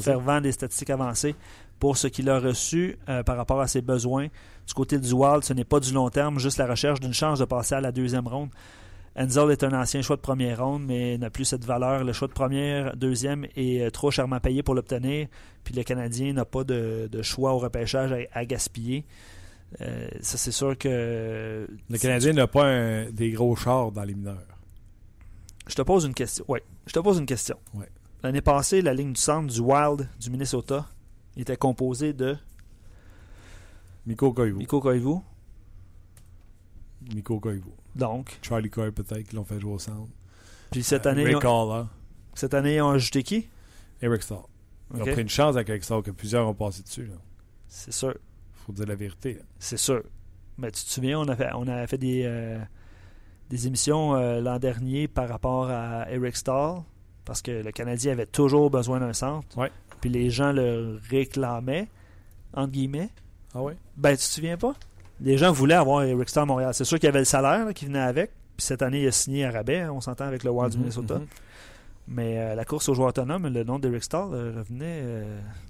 B: fervent des statistiques avancées pour ce qu'il a reçu par rapport à ses besoins. Du côté du Wild, ce n'est pas du long terme, juste la recherche d'une chance de passer à la deuxième ronde. Enzel est un ancien choix de première ronde, mais n'a plus cette valeur. Le choix de première, deuxième est euh, trop chèrement payé pour l'obtenir. Puis le Canadien n'a pas de, choix au repêchage à, gaspiller. Euh, ça, c'est sûr que.
A: Le Canadien n'a pas des gros chars dans les mineurs.
B: Je te pose une question. Oui. Je te pose une question. L'année passée, la ligne du centre du Wild du Minnesota était composée de.
A: Miko Koivu.
B: Miko Koivu.
A: Miko Koivu.
B: Donc.
A: Charlie Coy, peut-être, qui l'ont fait jouer au centre.
B: Puis cette année.
A: Rick ont...
B: Cette année, ils ont ajouté qui?
A: Eric Stahl. Ils ont pris une chance avec Eric Stahl que plusieurs ont passé dessus.
B: C'est sûr.
A: faut dire la vérité.
B: C'est sûr. Mais tu te souviens, on a fait, on a fait des, euh, des émissions euh, l'an dernier par rapport à Eric Stahl parce que le Canadien avait toujours besoin d'un centre.
A: Ouais.
B: Puis les gens le réclamaient, entre guillemets.
A: Ah oui?
B: Ben, tu te souviens pas? les gens voulaient avoir Eric Starr à Montréal. C'est sûr qu'il y avait le salaire qui venait avec. Puis cette année, il a signé à rabais, hein, on s'entend avec le Wild du mhm, Minnesota. Mhm. Mais euh, la course aux joueurs autonomes, le nom d'Eric Starr euh, revenait,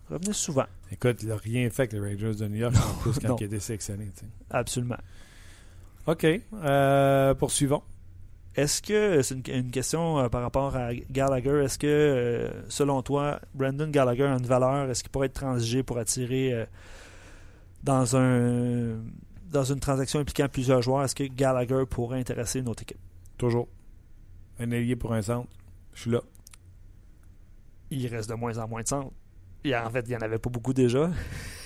B: revenait souvent.
A: Écoute, il n'a rien fait avec les Rangers de New York en plus quand il a été sélectionné.
B: Absolument.
A: OK. poursuivons.
B: Est-ce que, c'est une, question par rapport à Gallagher, est-ce que, selon toi, Brandon Gallagher a une valeur? Est-ce qu'il pourrait être transigé pour attirer dans un dans une transaction impliquant plusieurs joueurs, est-ce que Gallagher pourrait intéresser une autre équipe?
A: Toujours. Un allié pour un centre. Je suis là.
B: Il reste de moins en moins de centres. en fait, il n'y en avait pas beaucoup déjà. (laughs)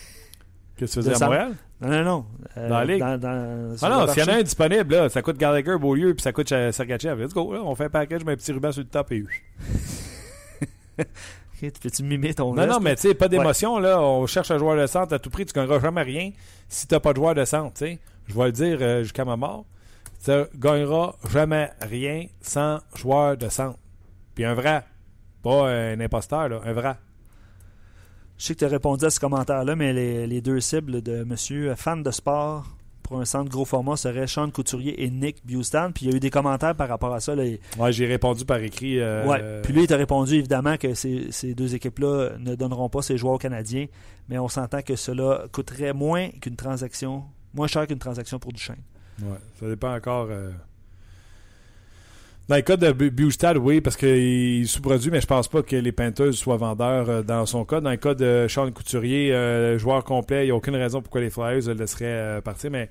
A: Qu'est-ce que tu faisais à Montréal?
B: Non, non, non.
A: Euh, dans la ligue? ah non, s'il y en a un disponible, là, ça coûte Gallagher, Beaulieu, puis ça coûte Sergachev. Let's go, là, on fait un package, je mets un petit ruban sur le top et... (laughs)
B: tu peux-tu mimer ton
A: Non, non, mais tu sais, pas d'émotion, là. On cherche un joueur de centre à tout prix. Tu ne gagneras jamais rien si tu n'as pas de joueur de centre, tu sais. Je vais le dire euh, jusqu'à ma mort. Tu ne gagneras jamais rien sans joueur de centre. Puis un vrai. Pas un imposteur, là. Un vrai.
B: Je sais que tu as répondu à ce commentaire-là, mais les, les, deux cibles de monsieur fan de sport pour un centre gros format serait Sean Couturier et Nick Bustan. Puis il y a eu des commentaires par rapport à ça. Là.
A: Ouais, j'ai répondu par écrit. Euh,
B: ouais. Puis lui, il t'a répondu évidemment que ces, ces deux équipes-là ne donneront pas ces joueurs aux Canadiens, mais on s'entend que cela coûterait moins qu'une transaction, moins cher qu'une transaction pour Duchesne.
A: Ouais, ça dépend encore. Euh, dans le cas de Bustad, oui, parce qu'il sous-produit, mais je pense pas que les Panthers soient vendeurs euh, dans son cas. Dans le cas de Sean Couturier, euh, joueur complet, il n'y a aucune raison pourquoi les Flyers le laisseraient euh, partir, mais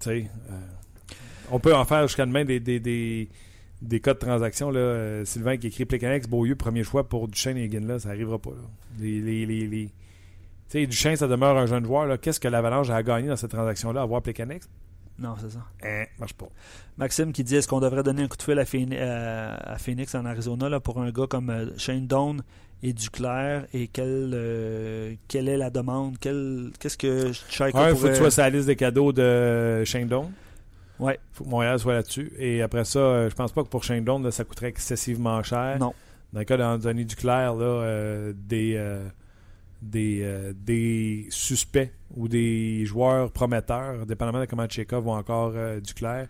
A: tu sais, on peut en faire jusqu'à demain des, des, des, des, cas de transaction. Là. Sylvain qui écrit Plecanex, Beaulieu, premier choix pour Duchesne et là, ça n'arrivera pas. Là. Les, les, les, tu sais, Duchesne, ça demeure un jeune joueur. Qu'est-ce que l'Avalanche a gagné dans cette transaction-là, avoir Plecanex?
B: Non, c'est ça.
A: Hein, marche pas.
B: Maxime qui dit est-ce qu'on devrait donner un coup de fil à, euh, Phoenix, en Arizona là, pour un gars comme euh, Shane Doan et Duclair? Et quelle, euh, quelle est la demande? Qu'est-ce que
A: Shake Il faut que tu sois sur la liste des cadeaux de Shane Doan.
B: Ouais.
A: faut que Montréal soit là-dessus. Et après ça, je pense pas que pour Shane Doan, ça coûterait excessivement cher.
B: Non.
A: dans le cas d'Anthony Duclair, là, euh, des, euh, des, euh, des suspects ou des joueurs prometteurs, dépendamment de comment Tchekov ou encore euh, Duclair.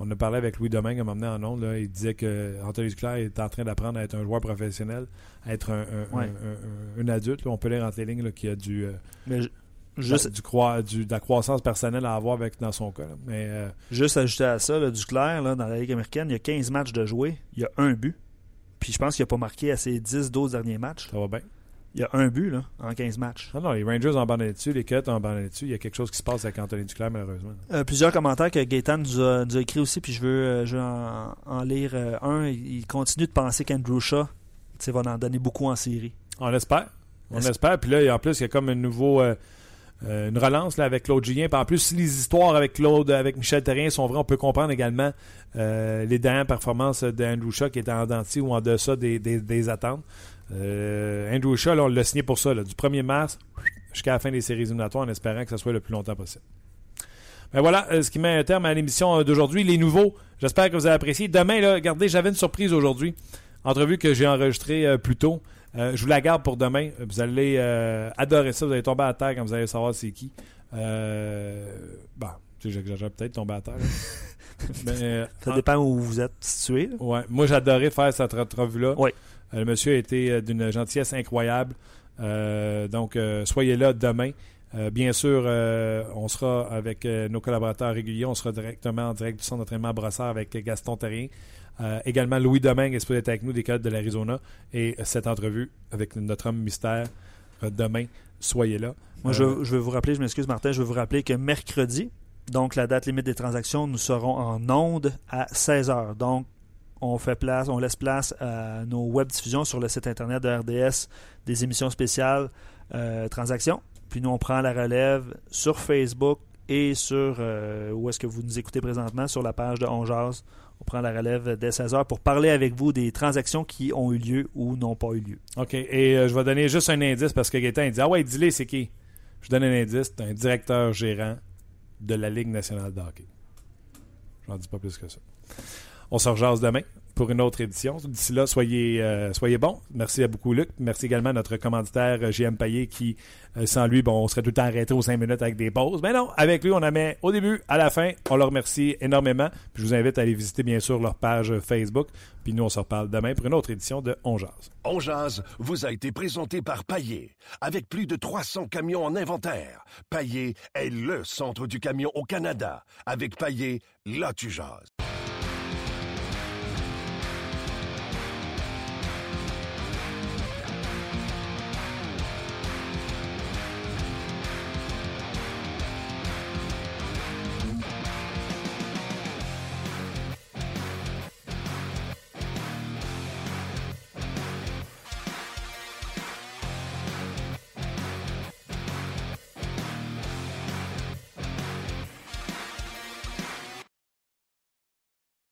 A: On a parlé avec Louis Domingue à m'emmener en ondes. Là, il disait que Anthony Duclair est en train d'apprendre à être un joueur professionnel, à être un, un,
B: Ouais.
A: un- un- un adulte. là. on peut lire entre les lignes là, qui a du, euh,
B: Mais juste,
A: du, croi- du- de la croissance personnelle à avoir avec, dans son cas. là. Mais euh,
B: juste ajouter à ça, Duclair, là, dans la Ligue américaine, il y a 15 matchs de jouer, il y a un but. Puis je pense qu'il n'a pas marqué à ses 10-12 derniers matchs.
A: ça va bien.
B: Il y a un but là, en 15 matchs.
A: Non, non, les Rangers ont abandonné dessus, les Cuts ont abandonné dessus. Il y a quelque chose qui se passe avec Anthony Duclair, malheureusement.
B: Euh, plusieurs commentaires que Gaétan nous a, nous a écrit aussi, puis je veux, euh, je veux en, en lire euh, un. Il continue de penser qu'Andrew Shaw va en donner beaucoup en série.
A: On espère. On
B: Est-ce-
A: espère. Puis là, en plus, il y a comme un nouveau, euh, euh, une relance là, avec Claude Julien. Puis en plus, si les histoires avec Claude, avec Michel Terrien sont vraies, on peut comprendre également euh, les dernières performances d'Andrew Shaw qui étaient en denti ou en deçà des, des- des attentes. Euh, Andrew Shaw, là, on l'a signé pour ça, là, du 1er mars jusqu'à la fin des séries éliminatoires, en espérant que ça soit le plus longtemps possible. Ben voilà, euh, ce qui met un terme à l'émission euh, d'aujourd'hui. Les nouveaux, j'espère que vous avez apprécié. Demain, là, regardez, j'avais une surprise aujourd'hui. Entrevue que j'ai enregistrée euh, plus tôt. Euh, je vous la garde pour demain. Vous allez euh, adorer ça. Vous allez tomber à terre quand vous allez savoir c'est qui. Bon, tu sais, j'exagère peut-être tomber à terre. (laughs) Mais,
B: Ça
A: en-
B: dépend où vous êtes situé.
A: Ouais, moi j'adorais faire cette entrevue-là.
B: Oui.
A: Euh, le monsieur a été euh, d'une gentillesse incroyable. Euh, donc, soyez là demain. Euh, bien sûr, euh, on sera avec euh, nos collaborateurs réguliers. On sera directement en direct du centre d'entraînement à Brossard avec Gaston Terrien. Également, Louis Domingue est être avec nous des Codes de l'Arizona. Et cette entrevue avec notre homme mystère demain. Soyez là.
B: Moi, je, veux- je veux vous rappeler, je m'excuse Martin, je veux vous rappeler que mercredi, donc la date limite des transactions, nous serons en onde à 16h. Donc, on fait place, on laisse place à nos web diffusions sur le site internet de RDS, des émissions spéciales euh, transactions. Puis nous, on prend la relève sur Facebook et sur euh, où est-ce que vous nous écoutez présentement, sur la page de On Jase. On prend la relève dès 16h pour parler avec vous des transactions qui ont eu lieu ou n'ont pas eu lieu.
A: OK. Et euh, je vais donner juste un indice parce que Gaétan il dit Ah ouais, dis-le, c'est qui Je donne un indice c'est un directeur gérant de la Ligue nationale de hockey. J'en dis pas plus que ça. On se rejase demain pour une autre édition. D'ici là, soyez, euh, soyez bons. Merci à beaucoup, Luc. Merci également à notre commanditaire euh, JM Payet qui, euh, sans lui, bon, on serait tout le temps arrêté aux 5 minutes avec des pauses. Mais non, avec lui, on en met au début, à la fin. On le remercie énormément. Je vous invite à aller visiter, bien sûr, leur page euh, Facebook. Puis nous, on se reparle demain pour une autre édition de On Jase.
D: On jase vous a été présenté par Paillé. Avec plus de 300 camions en inventaire, Paillé est le centre du camion au Canada. Avec Paillé, là tu jases.